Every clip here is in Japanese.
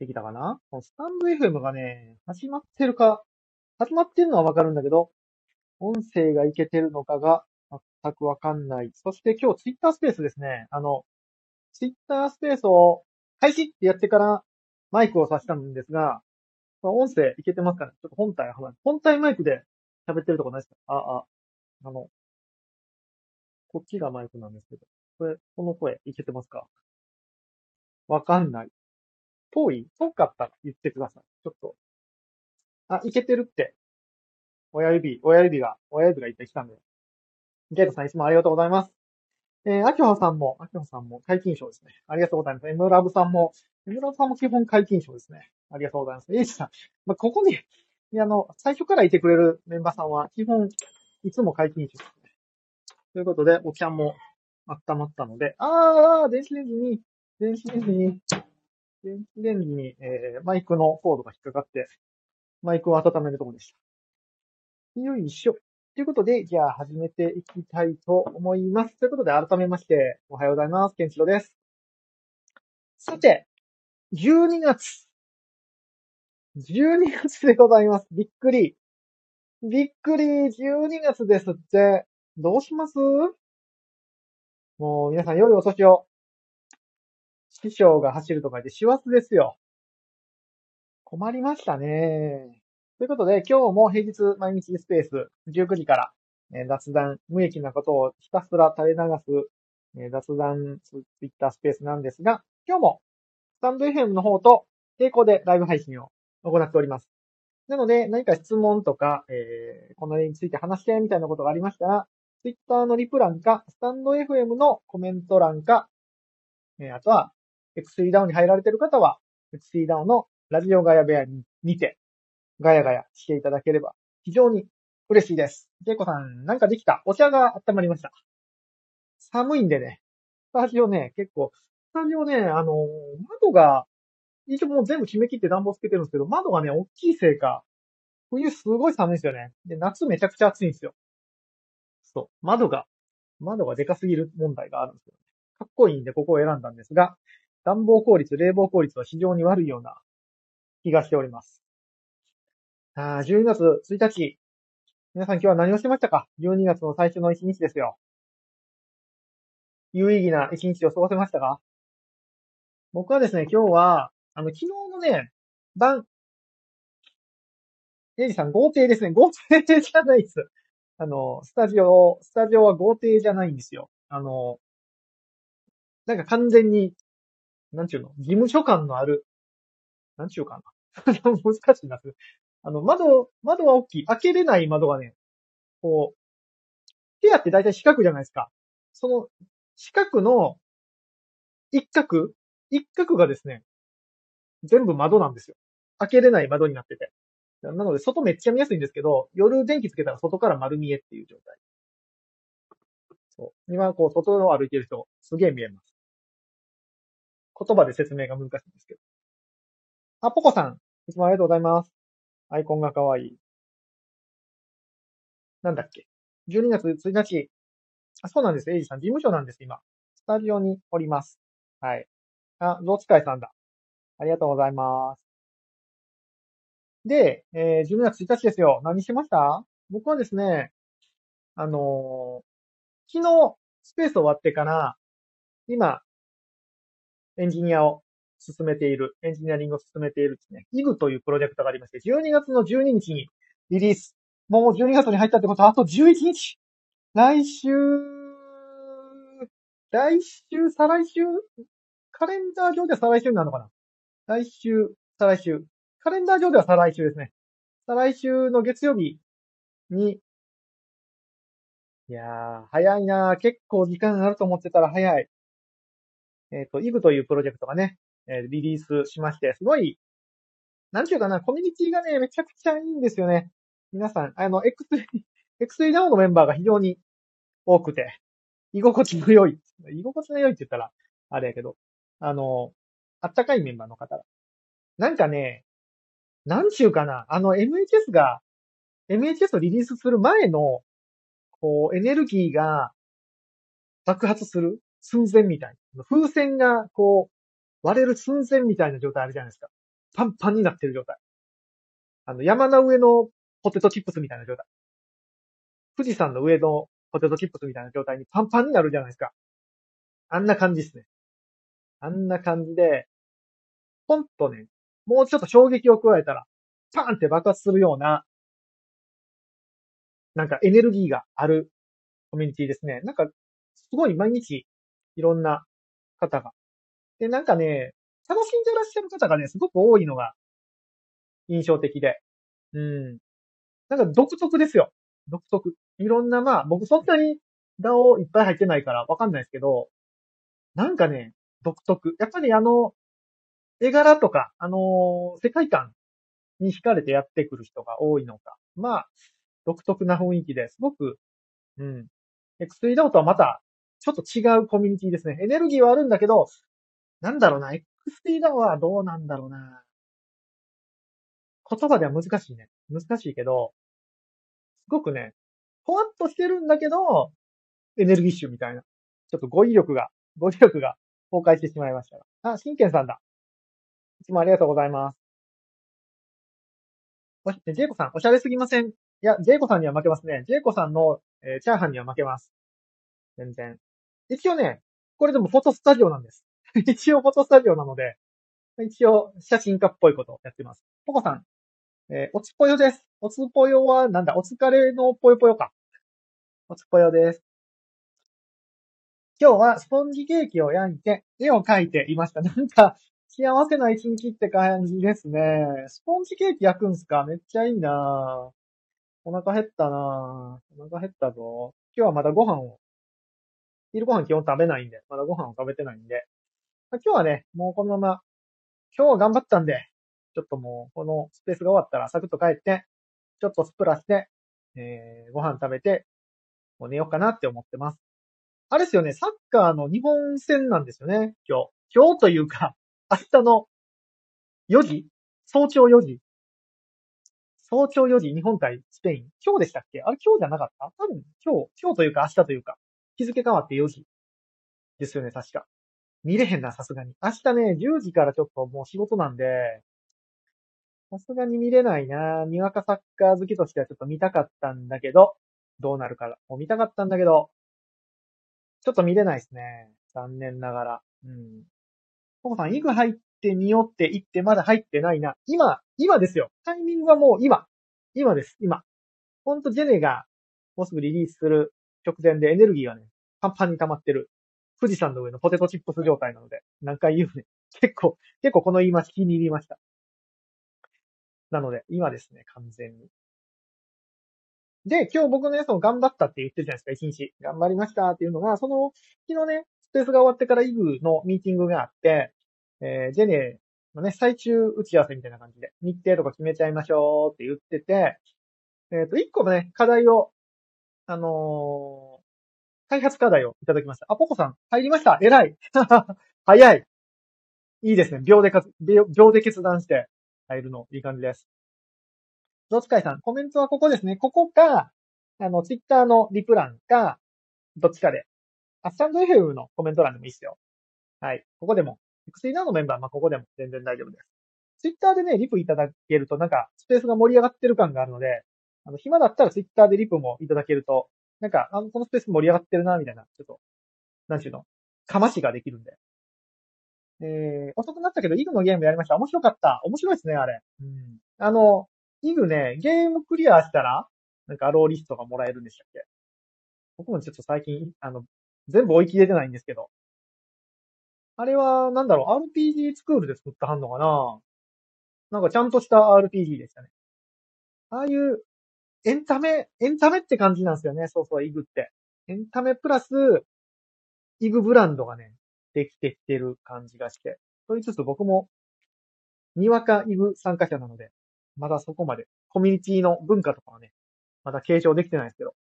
できたかな？スタンド FM がね、始まってるか、始まってるのはわかるんだけど、音声がいけてるのかが全くわかんない。そして今日ツイッタースペースですね。あの、ツイッタースペースを開始ってやってからマイクを挿したんですが、音声いけてますかねちょっと本体本体マイクで喋ってるとこないですか？あ、あ、あの、こっちがマイクなんですけど。これ、この声いけてますか？わかんない。遠い？遠かった？ら言ってください。ちょっと。あ、いけてるって。親指、親指が、親指がいってきたんで。ゲートさんいつもありがとうございます。えー、アキホさんも、アキホさんも解禁賞ですね。ありがとうございます。エムラブさんも、エムラブさんも基本解禁賞ですね。ありがとうございます。エイジさん、まあ、ここに、いや、あの、最初からいてくれるメンバーさんは、基本、いつも解禁賞ですね。ということで、お茶も温まったので、あー、電子レンジに、電子レンジに、電子レンジに、えー、マイクのコードが引っかかって、マイクを温めるところでした。よいしょ。ということで、じゃあ始めていきたいと思います。ということで、改めまして、おはようございます。ケンチロです。さて、12月。12月でございます。びっくり。びっくり、12月ですって。どうします？もう皆さん良いお年を。師匠が走るとか言って師走ですよ。困りましたね。ということで、今日も平日毎日スペース19時から、え、雑談、無益なことをひたすら垂れ流す、え、雑談ツイッタースペースなんですが、今日もスタンド FM の方と並行でライブ配信を行っております。なので、何か質問とか、えー、この絵について話してみたいなことがありましたら、Twitter のリプ欄か、スタンド FM のコメント欄か、えー、あとは、X3 ダウンに入られてる方は、X3 ダウンのラジオガヤ部屋に見て、ガヤガヤしていただければ、非常に嬉しいです。ジェイコさん、なんかできた？お茶が温まりました。寒いんでね、スタジオね、結構、スタジオね、あの、窓が、一応もう全部決め切って暖房つけてるんですけど、窓がね、大きいせいか、冬すごい寒いんですよね。で、夏めちゃくちゃ暑いんですよ。そう。窓が、窓がでかすぎる問題があるんですよね。かっこいいんでここを選んだんですが、暖房効率、冷房効率は非常に悪いような気がしております。あ12月1日。皆さん今日は何をしてましたか ?12 月の最初の1日ですよ。有意義な1日を過ごせましたか？僕はですね、今日は、あの、昨日のね、晩、エイジさん豪邸ですね。豪邸じゃないです。あの、スタジオ、スタジオは豪邸じゃないんですよ。あの、なんか完全に、なんちゅうの、義務所感のある、なんちゅうかな？難しいな。あの、窓、窓は大きい。開けれない窓がね、こう、部屋って大体四角じゃないですか。その、四角の一角、一角がですね、全部窓なんですよ。開けれない窓になってて。なので、外めっちゃ見やすいんですけど、夜電気つけたら外から丸見えっていう状態。そう。今、こう、外を歩いてる人、すげえ見えます。言葉で説明が難しいんですけど。あ、ポコさん、いつもありがとうございます。アイコンが可愛い。なんだっけ ?12 月1日。あ、そうなんです。エイジさん、事務所なんです、今。スタジオにおります。はい。あ、ゾウ使いさんだ。ありがとうございます。で、えー、12月1日ですよ。何しました？僕はですね、あのー、昨日、スペース終わってから、今、エンジニアを進めている、エンジニアリングを進めているですね、イグというプロジェクトがありまして、12月の12日にリリース。もう12月に入ったってことは、あと11日来週、来週、再来週？カレンダー上では再来週になるのかな？来週、再来週。カレンダー上では再来週ですね。再来週の月曜日に、いやー、早いなー結構時間あると思ってたら早い。えっ、ー、と、イブというプロジェクトがね、えー、リリースしまして、すごい、なんていうかな、コミュニティがね、めちゃくちゃいいんですよね。皆さん、あの、X3、X3 ダウンのメンバーが非常に多くて、居心地の良い、居心地の良いって言ったら、あれやけど、あの、あったかいメンバーの方がなんかね、なんちゅうかな、あの MHS が、MHS をリリースする前の、こう、エネルギーが爆発する寸前みたいな。風船が、こう、割れる寸前みたいな状態あるじゃないですか。パンパンになってる状態。あの、山の上のポテトチップスみたいな状態。富士山の上のポテトチップスみたいな状態にパンパンになるじゃないですか。あんな感じですね。あんな感じで、ポンとね、もうちょっと衝撃を加えたら、パーンって爆発するような、なんかエネルギーがあるコミュニティですね。なんか、すごい毎日、いろんな方が。で、なんかね、楽しんでらっしゃる方がね、すごく多いのが印象的で。うん。なんか独特ですよ。独特。いろんな、まあ、僕そんなに DAO いっぱい入ってないからわかんないですけど、なんかね、独特。やっぱりあの、絵柄とか、あのー、世界観に惹かれてやってくる人が多いのか。まあ、独特な雰囲気ですごく、うん。X3 DAO とはまた、ちょっと違うコミュニティですね。エネルギーはあるんだけど、なんだろうな、X3 DAO はどうなんだろうな。言葉では難しいね。難しいけど、すごくね、ほわっとしてるんだけど、エネルギッシュみたいな。ちょっと語彙力が、語彙力が崩壊してしまいましたが。あ、真剣さんだ。いつもありがとうございます。おし、ジェイコさん、おしゃれすぎません？いや、ジェイコさんには負けますね。ジェイコさんの、えー、チャーハンには負けます。全然。一応ね、これでもフォトスタジオなんです。一応フォトスタジオなので、一応写真家っぽいことをやってます。ポコさん、えー、おつぽよです。おつぽよは、なんだ、お疲れのぽよぽよか。おつぽよです。今日はスポンジケーキを焼いて、絵を描いていました。なんか、幸せな一日って感じですね。スポンジケーキ焼くんすか？めっちゃいいなお腹減ったなお腹減ったぞ。今日はまだご飯を、昼ご飯基本食べないんで、まだご飯を食べてないんで。あ今日はね、もうこのまま、今日は頑張ったんで、ちょっともう、このスペースが終わったらサクッと帰って、ちょっとスプラして、えー、ご飯食べて、もう寝ようかなって思ってます。あれですよね、サッカーの日本戦なんですよね、今日。今日というか、明日の4時？早朝4時？早朝4時、日本対スペイン。今日でしたっけ？あれ今日じゃなかった？多分今日、今日というか明日というか、日付変わって4時。ですよね、確か。見れへんな、さすがに。明日ね、10時からちょっともう仕事なんで、さすがに見れないなにわかサッカー好きとしてはちょっと見たかったんだけど、どうなるかもう見たかったんだけど、ちょっと見れないですね。残念ながら。うん。コモさん、イグ入ってみよって言ってまだ入ってないな。今、今ですよ。タイミングはもう今。今です、今。ほんとジェネがもうすぐリリースする直前でエネルギーがね、パンパンに溜まってる。富士山の上のポテトチップス状態なので、何回言うね。結構、結構この言い回し気に入りました。なので、今ですね、完全に。で、今日僕ね、その頑張ったって言ってるじゃないですか、一日。頑張りましたっていうのが、その、昨日ね、スペースが終わってからイグのミーティングがあって、えー、ジェネのね、最終打ち合わせみたいな感じで、日程とか決めちゃいましょうって言ってて、えっ、ー、と、一個のね、課題を、あのー、開発課題をいただきました。あ、ポコさん、入りました偉い 早いいいですね。秒でか秒で決断して入るの、いい感じです。ゾーツカイさん、コメントはここですね。ここか、あの、ツイッターのリプ欄か、どっちかで。あ、スタンド FM のコメント欄でもいいですよ。はい。ここでも。x ナーのメンバー、まあ、ここでも全然大丈夫です。ツイッターでね、リプいただけると、なんか、スペースが盛り上がってる感があるので、あの、暇だったらツイッターでリプもいただけると、なんか、あの、このスペース盛り上がってるな、みたいな、ちょっと、なんちゅうの、かましができるんで。えー、遅くなったけど、イグのゲームやりました。面白かった。面白いですね、あれ。うん。あの、イグね、ゲームクリアしたら、なんかアローリストがもらえるんでしたっけ？僕もちょっと最近、あの、全部追い切れてないんですけど。あれは、なんだろう、RPG スクールで作ったはんのかな？なんかちゃんとした RPG でしたね。ああいう、エンタメ、エンタメって感じなんですよね。そうそう、イグって。エンタメプラス、イグブランドがね、できてきてる感じがして。と言いつつ僕も、にわかイグ参加者なので、まだそこまで、コミュニティの文化とかはね、まだ継承できてないですけど。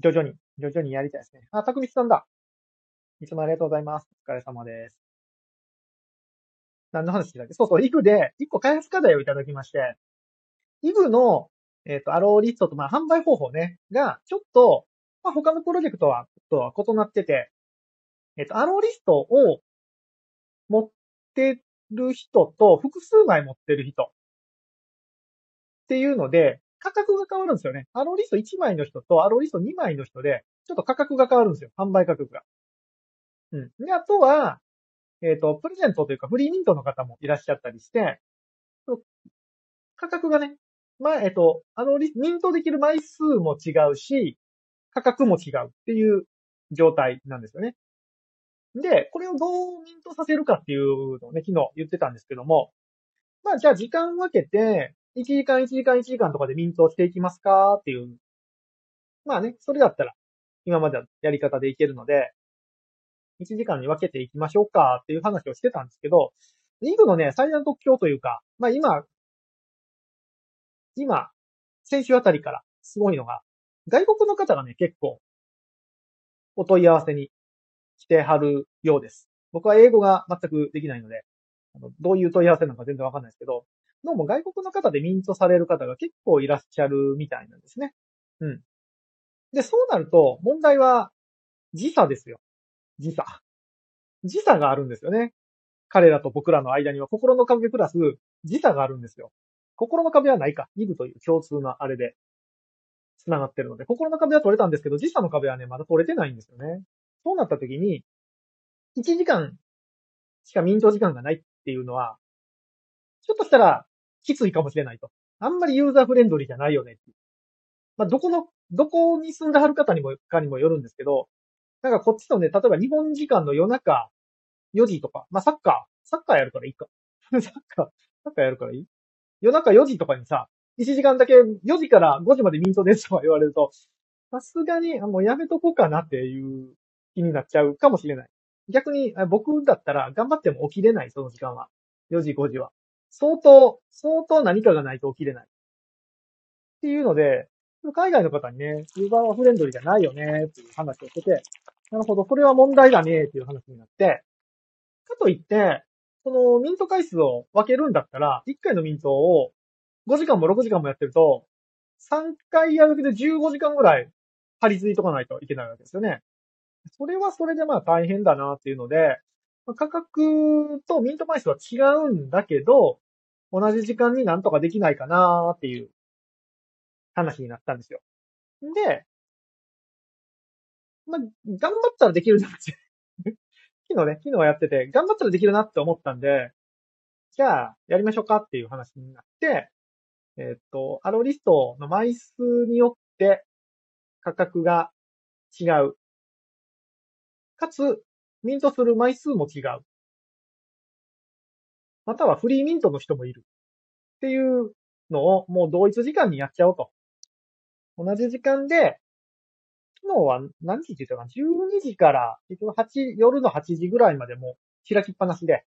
徐々に、徐々にやりたいですね。あ、たくみさんだ。いつもありがとうございます。お疲れ様です。何の話だっけ？そうそう、イグで、一個開発課題をいただきまして、イグの、えっ、ー、と、アローリストと、まあ、販売方法ね、が、ちょっと、まあ、他のプロジェクトは、とは異なってて、えっと、アローリストを持っってる人と複数枚持ってる人っていうので、価格が変わるんですよね。アローリスト1枚の人とアローリスト2枚の人で、ちょっと価格が変わるんですよ。販売価格が。うん。で、あとは、えっ、ー、と、プレゼントというかフリーミントの方もいらっしゃったりして、価格がね、まあ、えっ、と、あの、ミントできる枚数も違うし、価格も違うっていう状態なんですよね。で、これをどうミントさせるかっていうのをね、昨日言ってたんですけども、まあ、じゃあ時間分けて、1時間1時間1時間とかでミントをしていきますかっていう。まあね、それだったら、今までのやり方でいけるので、1時間に分けていきましょうかっていう話をしてたんですけど、リーグのね、最大の特徴というか、まあ今、今、先週あたりからすごいのが、外国の方がね、結構、お問い合わせに来てはるようです。僕は英語が全くできないので、あのどういう問い合わせなのか全然わかんないですけど、どうも外国の方でミントされる方が結構いらっしゃるみたいなんですね。うん。で、そうなると、問題は時差ですよ。時差。時差があるんですよね。彼らと僕らの間には心の壁プラス時差があるんですよ。心の壁はないか。イブという共通のあれで繋がってるので、心の壁は取れたんですけど、時差の壁はね、まだ取れてないんですよね。そうなった時に、1時間しかミント時間がないっていうのは、ちょっとしたらきついかもしれないと。あんまりユーザーフレンドリーじゃないよねって。まあ、どこの、どこに住んではる方にも、かにもよるんですけど、なんかこっちとね、例えば日本時間の夜中4時とか、まあ、サッカー、サッカーやるからいいか。サッカー、サッカーやるからいい夜中4時とかにさ、1時間だけ4時から5時までミントですとか言われると、さすがにもうやめとこうかなっていう気になっちゃうかもしれない。逆に僕だったら頑張っても起きれない、その時間は。4時、5時は。相当、相当何かがないと起きれない。っていうので、海外の方にね、ユーザーはフレンドリーじゃないよね、っていう話をしてて、なるほど、それは問題だね、っていう話になって、かといって、そのミント回数を分けるんだったら、1回のミントを5時間も6時間もやってると、3回やるだけで15時間ぐらい張り付いとかないといけないわけですよね。それはそれでまあ大変だなっていうので、価格とミント枚数は違うんだけど、同じ時間になんとかできないかなっていう話になったんですよ。で、まあ、頑張ったらできるなって昨日ね、昨日やってて、頑張ったらできるなって思ったんで、じゃあ、やりましょうかっていう話になって、えっ、と、アロリストの枚数によって価格が違う。かつ、ミントする枚数も違う。またはフリーミントの人もいる。っていうのをもう同一時間にやっちゃおうと。同じ時間で、昨日は何時って言ったかな ?12 時から、結局8、夜の8時ぐらいまでも開きっぱなしで、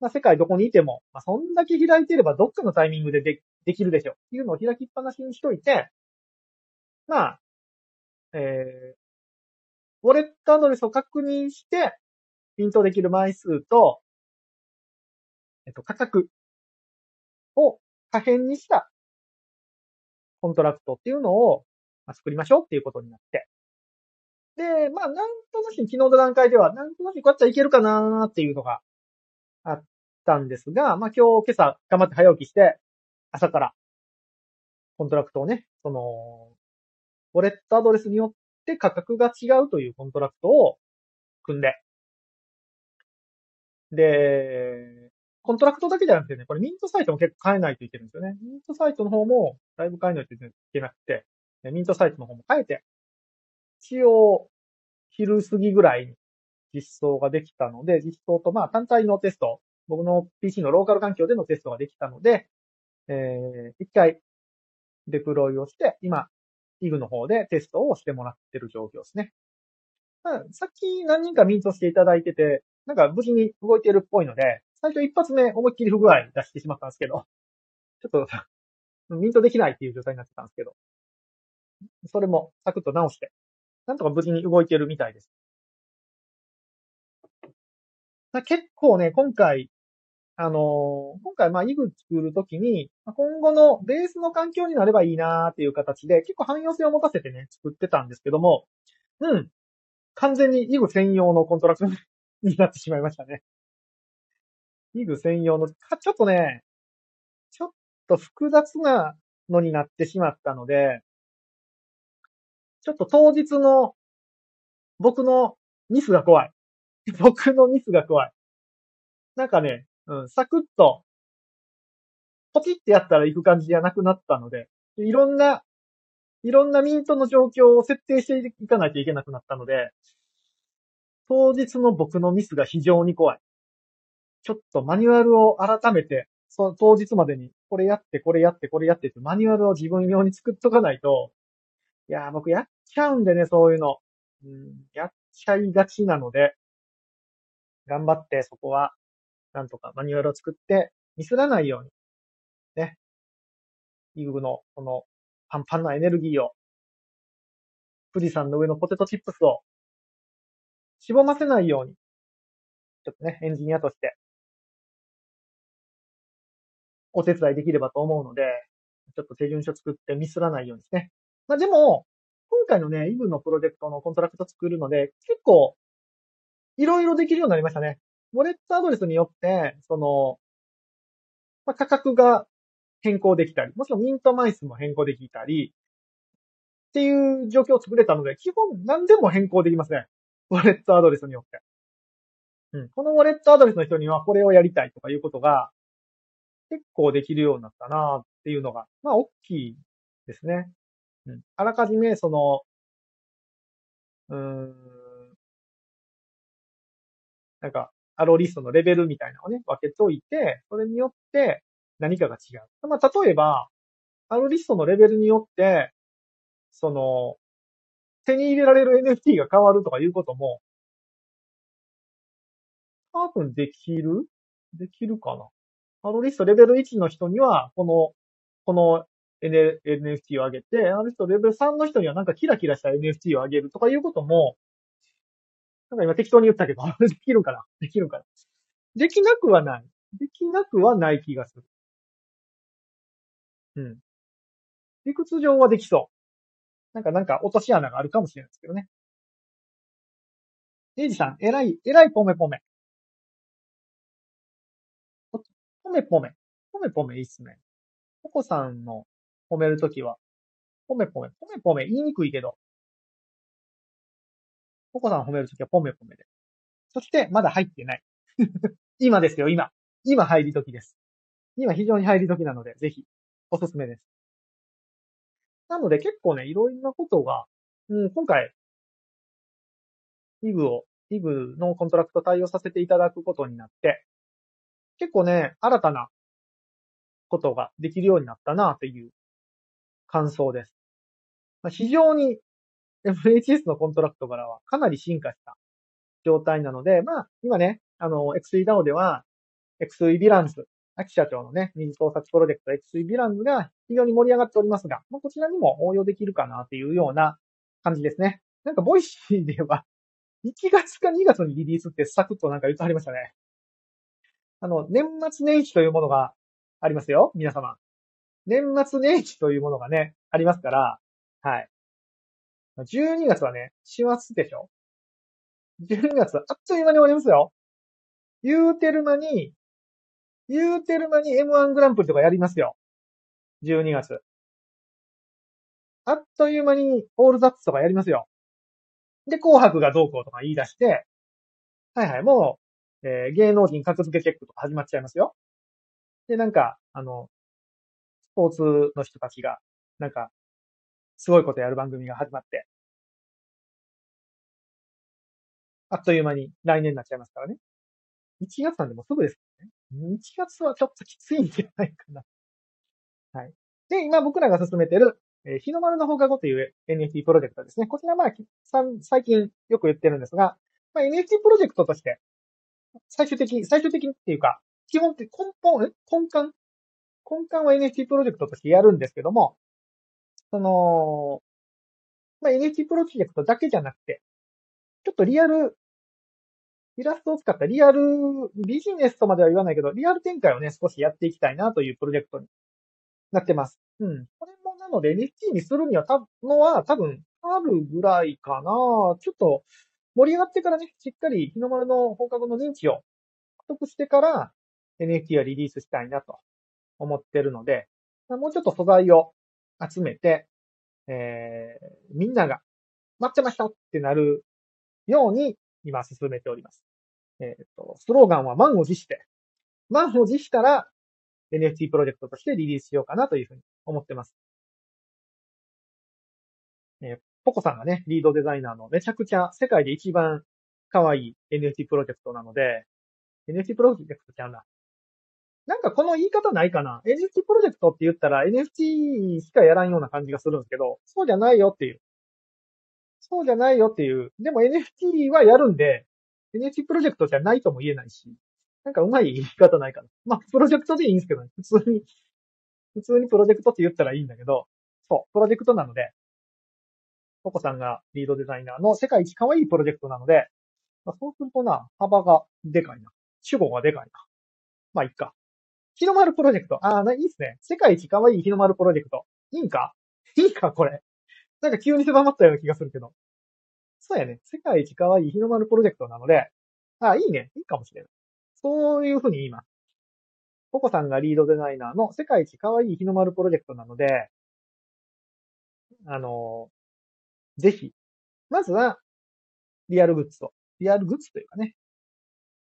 まあ世界どこにいても、まあそんだけ開いてればどっかのタイミングででできるでしょ。っていうのを開きっぱなしにしといて、まあ、えー、ウォレットアドレスを確認して、ミントできる枚数と、えっと、価格を可変にしたコントラクトっていうのを作りましょうっていうことになって。で、まあ、なんとなしに昨日の段階では、なんとなしこうやったらいけるかなっていうのがあったんですが、まあ今日、今朝頑張って早起きして、朝からコントラクトをね、その、ウォレットアドレスによって価格が違うというコントラクトを組んで、で、コントラクトだけじゃなくてね、これミントサイトも結構変えないといけないんですよね。ミントサイトの方もだいぶ変えないといけなくて、ミントサイトの方も変えて、一応、昼過ぎぐらいに実装ができたので、実装とまあ単体のテスト、僕の PC のローカル環境でのテストができたので、えー、一回デプロイをして、今、IG の方でテストをしてもらってる状況ですね。さっき何人かミントしていただいてて、なんか無事に動いてるっぽいので、最初一発目思いっきり不具合出してしまったんですけど、ちょっとミントできないっていう状態になってたんですけど、それもサクッと直して、なんとか無事に動いてるみたいです。結構ね、今回、あのー、今回、まあ、イグ作るときに、今後のベースの環境になればいいなーっていう形で、結構汎用性を持たせてね、作ってたんですけども、うん。完全にイグ専用のコントラクトになってしまいましたね。イグ専用の、かちょっとね、ちょっと複雑なのになってしまったので、ちょっと当日の僕のミスが怖い。僕のミスが怖い。なんかね、うん、サクッと、ポチってやったら行く感じじゃなくなったので、いろんな、いろんなミントの状況を設定していかないといけなくなったので、当日の僕のミスが非常に怖い。ちょっとマニュアルを改めて、その当日までに、これやって、これやって、これやってって、マニュアルを自分用に作っとかないと、いやー、僕やっちゃうんでね、そういうの。うん、やっちゃいがちなので、頑張ってそこは、なんとかマニュアルを作って、ミスらないように、ね。イグの、この、パンパンなエネルギーを、富士山の上のポテトチップスを、しぼませないように、ちょっとね、エンジニアとして、お手伝いできればと思うので、ちょっと手順書作ってミスらないようにですね。まあでも、今回のね、イブのプロジェクトのコントラクト作るので、結構、いろいろできるようになりましたね。ウォレットアドレスによって、その、まあ、価格が変更できたり、もちろんミント枚数も変更できたり、っていう状況を作れたので、基本何でも変更できますね。ウォレットアドレスによって。うん。このウォレットアドレスの人にはこれをやりたいとかいうことが結構できるようになったなっていうのが、まあ大きいですね。うん。あらかじめその、うん、なんか、アローリストのレベルみたいなのをね、分けといて、それによって何かが違う。まあ、例えば、アローリストのレベルによって、その、手に入れられる NFT が変わるとかいうことも、多分できる？できるかな？アローリストレベル1の人には、この、この NFT を上げて、アローリストレベル3の人にはなんかキラキラした NFT を上げるとかいうことも、なんか今適当に言ったけど、できるかなできるかなできなくはない。できなくはない気がする。うん。理屈上はできそう。なんか、なんか落とし穴があるかもしれないですけどね。エイジさん、えらい、えらいポメポメ。ポメポメ。ポメポメいいっすね。ポコさんの褒めるときは、ポメポメ、ポメポメ言いにくいけど、ポコさん褒めるときはポメポメで。そして、まだ入ってない。今ですよ、今。今入り時です。今非常に入り時なので、ぜひ、おすすめです。なので結構ね、いろんなことが、うん、今回、イブを、イブのコントラクト対応させていただくことになって、結構ね、新たなことができるようになったなという感想です。非常に MHS のコントラクトからはかなり進化した状態なので、まあ、今ね、あの、XEDAO では、XE ビランス、秋社長のね、二次創作プロジェクト XE ビランスが非常に盛り上がっておりますが、まあ、こちらにも応用できるかなというような感じですね。なんか、ボイシーでは、1月か2月にリリースってサクッとなんか言ってはりましたね。あの、年末年始というものがありますよ、皆様。年末年始というものがね、ありますから、はい。12月はね、師走でしょ ?12 月はあっという間に終わりますよ。言うてる間に、言うてる間に M1 グランプリとかやりますよ。12月。あっという間にオールザッツとかやりますよ。で、紅白がどうこうとか言い出して、はいはい、もう、えー、芸能人格付けチェックとか始まっちゃいますよ。で、なんか、あの、ポーツの人たちが、なんか、すごいことやる番組が始まって、あっという間に来年になっちゃいますからね。1月なんでもすぐですからね。1月はちょっときついんじゃないかな。はい。で、今僕らが進めてる、えー、日の丸の放課後という NFT プロジェクトですね。こちらまあ、最近よく言ってるんですが、まあ、NFT プロジェクトとして、最終的、最終的っていうか、基本って根本、根幹根幹は NFT プロジェクトとしてやるんですけども、その、まあ、NFT プロジェクトだけじゃなくて、ちょっとリアル、イラストを使ったリアルビジネスとまでは言わないけど、リアル展開をね、少しやっていきたいなというプロジェクトになってます。うん。これもなので NFT にするにはたのは多分春ぐらいかなちょっと盛り上がってからね、しっかり日の丸の放課後の認知を獲得してから、NFT はリリースしたいなと思ってるので、もうちょっと素材を集めて、えー、みんなが待ってましたってなるように今進めております。えっ、ー、と、スローガンは満を持して、満を持したら NFT プロジェクトとしてリリースしようかなというふうに思ってます。えー、ポコさんがね、リードデザイナーのめちゃくちゃ世界で一番可愛い NFT プロジェクトなので、NFT プロジェクトちゃうな。なんかこの言い方ないかな ?NFT プロジェクトって言ったら NFT しかやらんような感じがするんですけど、そうじゃないよっていう。そうじゃないよっていう。でも NFT はやるんで、NFT プロジェクトじゃないとも言えないし、なんかうまい言い方ないかな。まあ、プロジェクトでいいんですけどね。普通に、普通にプロジェクトって言ったらいいんだけど、そう、プロジェクトなので、ココさんがリードデザイナーの世界一可愛いプロジェクトなので、まあ、そうするとな、幅がでかいな。主語がでかいな。まあ、いっか。日の丸プロジェクト。ああ、いいっすね。世界一可愛い日の丸プロジェクト。いいんか？いいかこれ。なんか急に狭まったような気がするけど。そうやね。世界一可愛い日の丸プロジェクトなので、ああ、いいね。いいかもしれない。そういうふうに言います。ココさんがリードデザイナーの世界一可愛い日の丸プロジェクトなので、あの、ぜひ、まずは、リアルグッズと、リアルグッズというかね。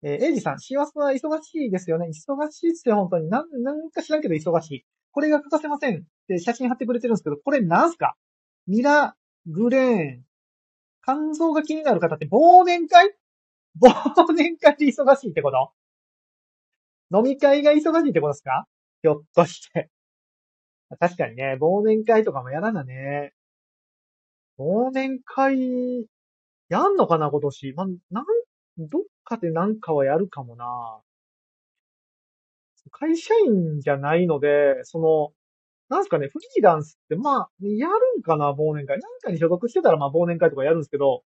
えー、エイジさん、幸せは忙しいですよね。忙しいっすよ、本当に。なん、なんか知らんけど忙しい。これが欠かせません。って写真貼ってくれてるんですけど、これなんすか？ミラ、グレーン、肝臓が気になる方って忘年会？忘年会で忙しいってこと？飲み会が忙しいってことですか？ひょっとして。確かにね、忘年会とかもやらなね。忘年会、やんのかな、今年。まなん、どっかでなんかはやるかもな。会社員じゃないので、その、なんすかね、フリーランスって、まあ、やるんかな、忘年会。なんかに所属してたら、まあ、忘年会とかやるんですけど、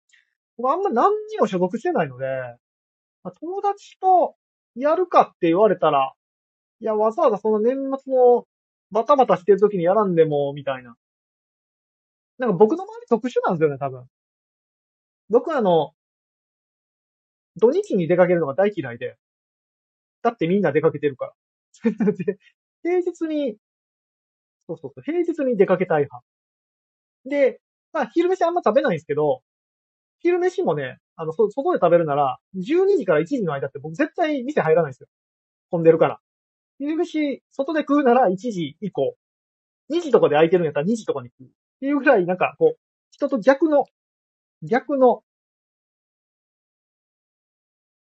僕あんま何にも所属してないので、まあ、友達とやるかって言われたら、いや、わざわざその年末のバタバタしてる時にやらんでも、みたいな。なんか僕の周り特殊なんですよね、多分。僕あの、土日に出かけるのが大嫌いで。だってみんな出かけてるから。で平日に、そうそうそう、平日に出かけたい派。で、まあ昼飯あんま食べないんですけど、昼飯もね、あの、そ、外で食べるなら、12時から1時の間って僕絶対店入らないんですよ。混んでるから。昼飯、外で食うなら1時以降。2時とかで空いてるんやったら2時とかに食う。っていうぐらい、なんか、こう、人と逆の、逆の、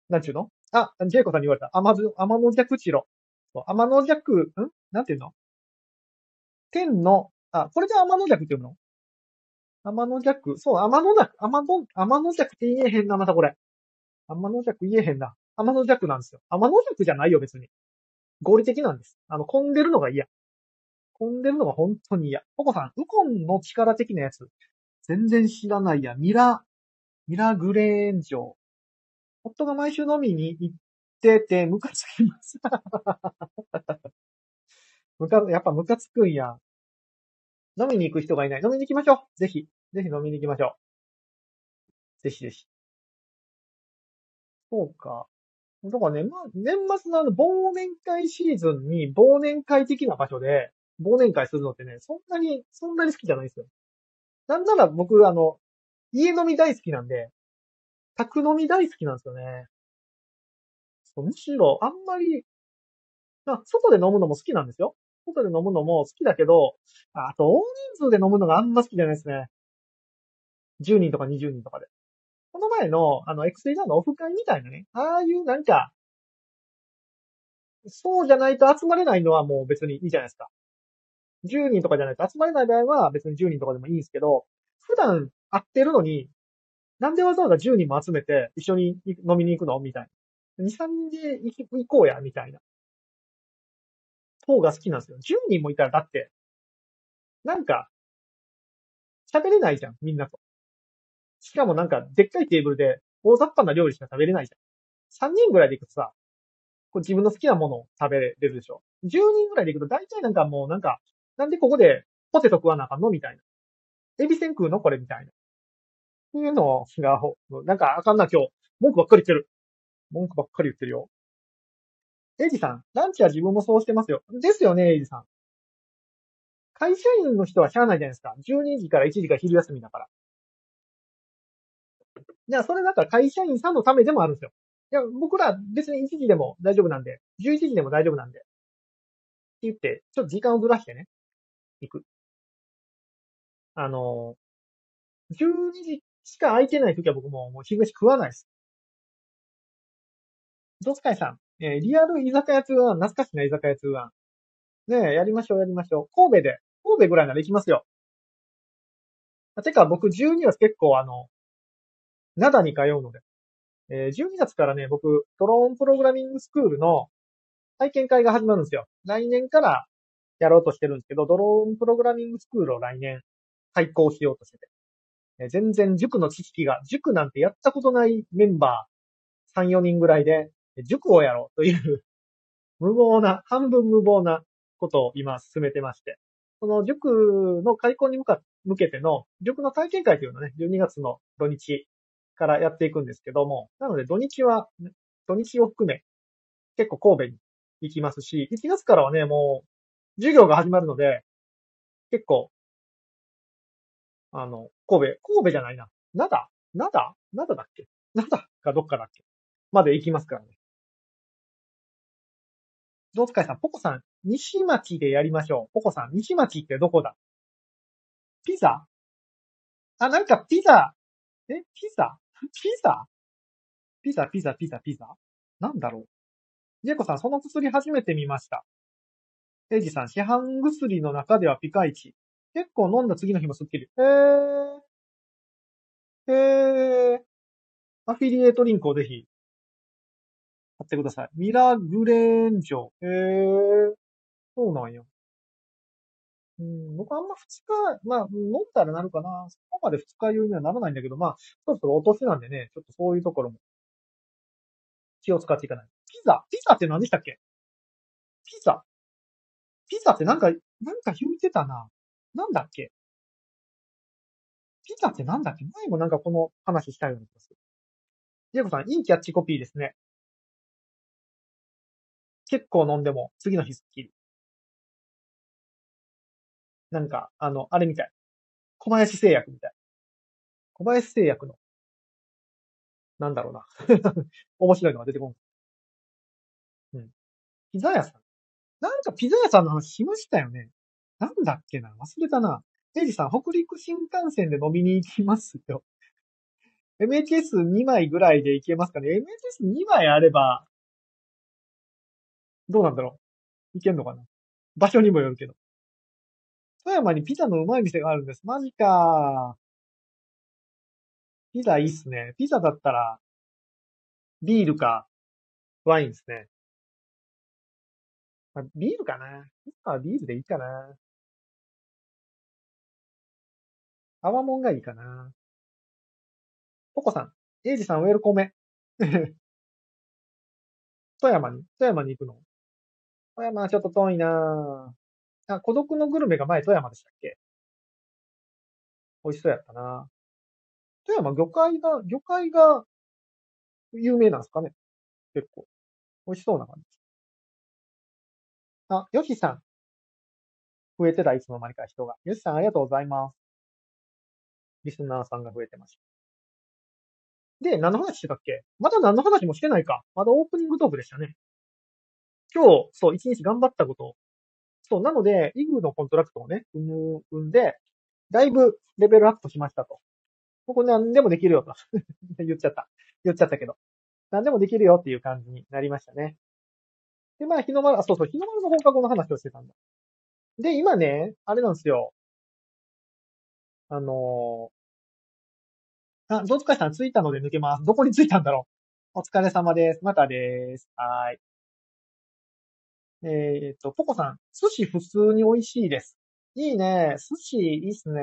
なんちゅうの？あ、ジェイコさんに言われた。天の、天の弱地ろ。天の弱、ん？なんていうの？天の、あ、これで天の弱って読むの？天の弱、そう、天の弱、天の、天の弱って言えへんな、またこれ。天の弱言えへんな。天の弱なんですよ。天の弱じゃないよ、別に。合理的なんです。あの、混んでるのが嫌。混んでるのが本当に嫌。ポコさん、ウコンの力的なやつ。全然知らないや。ミラ、ミラグレーン城。夫が毎週飲みに行ってて、ムカつきます。ムカ、やっぱムカつくんや。飲みに行く人がいない。飲みに行きましょう。ぜひ。ぜひ飲みに行きましょう。ぜひぜひ。そうか。だからね、まあ、年末のあの、忘年会シーズンに忘年会的な場所で、忘年会するのってね、そんなに、そんなに好きじゃないですよ。なんなら僕、あの、家飲み大好きなんで、宅飲み大好きなんですよね。むしろ、あんまり、まあ、外で飲むのも好きなんですよ。外で飲むのも好きだけど、あと、大人数で飲むのがあんま好きじゃないですね。10人とか20人とかで。この前の、あの、エクセイダーのオフ会みたいなね、ああいうなんか、そうじゃないと集まれないのはもう別にいいじゃないですか。10人とかじゃないと集まれない場合は別に10人とかでもいいんですけど、普段会ってるのに、なんでわざわざ10人も集めて一緒に飲みに行くの？みたいな。2、3人で行こうや、みたいな。方が好きなんですよ。10人もいたらだって、なんか、喋れないじゃん、みんなと。しかもなんか、でっかいテーブルで大雑把な料理しか食べれないじゃん。3人ぐらいで行くとさ、こう自分の好きなものを食べれるでしょ。10人ぐらいで行くと大体なんかもうなんか、なんでここでポテト食わなあかんの？みたいな。エビせん食うの？これ？みたいな。そういうのが、なんかあかんな今日。文句ばっかり言ってる。文句ばっかり言ってるよ。エイジさん、ランチは自分もそうしてますよ。ですよね、エイジさん。会社員の人はしゃあないじゃないですか。12時から1時が昼休みだから。じゃあ、それだから会社員さんのためでもあるんですよ。いや、僕ら別に1時でも大丈夫なんで、11時でも大丈夫なんで。って言って、ちょっと時間をずらしてね、行く。あの、12時しか空いてない時は僕ももう昼飯食わないです。ゾスカイさん、えー、リアル居酒屋通は懐かしな居酒屋通はねえ、やりましょう、やりましょう。神戸で、神戸ぐらいなら行きますよ。てか、僕12月結構あの、灘に通うので。えー、12月からね、僕、ドローンプログラミングスクールの体験会が始まるんですよ。来年からやろうとしてるんですけど、ドローンプログラミングスクールを来年開講しようとしてて。全然塾の知識が、塾なんてやったことないメンバー3、4人ぐらいで、塾をやろうという 無謀な、半分無謀なことを今進めてまして。その塾の開講に向か、向けての、塾の体験会というのをね、12月の土日からやっていくんですけども、なので土日は、土日を含め、結構神戸に行きますし、1月からはね、もう、授業が始まるので、結構、あの、神戸、神戸じゃないな。灘灘灘だっけ？灘かどっかだっけ？まで行きますからね。ゾウ使いさん、ポコさん、西町でやりましょう。ポコさん、西町ってどこだ？ピザ？あ、なんかピザ。えピザ？ピザ？ピザ、ピザ、ピザ、ピザ？なんだろう？ジェコさん、その薬初めて見ました。エイジさん、市販薬の中ではピカイチ。結構飲んだ次の日もスッキリ。へー。へー。アフィリエイトリンクをぜひ、買ってください。ミラグレーンジョ。へー。そうなんや。うん、僕あんま二日、まあ、飲んだらなるかな。そこまで二日酔いにはならないんだけど、まあ、そろそろお年なんでね、ちょっとそういうところも気を使っていかない。ピザピザって何でしたっけ？ピザピザってなんか、なんか言ってたな。なんだっけ？ピザってなんだっけ？前もなんかこの話したような気がする。ジェコさん、いいキャッチコピーですね。結構飲んでも、次の日スッキリ。なんか、あの、あれみたい。小林製薬みたい。小林製薬の、なんだろうな。面白いのが出てこん。うん。ピザ屋さん。なんかピザ屋さんの話しましたよね。なんだっけな？忘れたな。エイジさん、北陸新幹線で飲みに行きますよ。MHS2 枚ぐらいで行けますかね ?MHS2 枚あれば、どうなんだろう？いけんのかな？場所にもよるけど。富山にピザのうまい店があるんです。マジかピザいいっすね。ピザだったら、ビールか、ワインですね。ビールかなピザはビールでいいかな泡もんがいいかなポコさん、エイジさんウェルコメ。富山に富山に行くの？富山はちょっと遠いなあ、孤独のグルメが前富山でしたっけ？美味しそうやったな富山魚介が、魚介が有名なんですかね？結構。美味しそうな感じ。あ、ヨシさん。増えてた、いつの間にか人が。ヨシさんありがとうございます。リスナーさんが増えてました。で、何の話してたっけ？まだ何の話もしてないか。まだオープニングトークでしたね。今日、そう、一日頑張ったことそう、なので、イグのコントラクトをね、組んで、だいぶレベルアップしましたと。ここ何でもできるよと 言っちゃった。言っちゃったけど。何でもできるよっていう感じになりましたね。で、まあ、日の丸、あ、そうそう、日の丸の放課後の話をしてたんだ。で、今ね、あれなんですよ。あの、あ、ゾウ使いさん着いたので抜けます。どこに着いたんだろう。お疲れ様です。またです。はい。えっ、と、ポコさん、寿司普通に美味しいです。いいね。寿司いいっすね。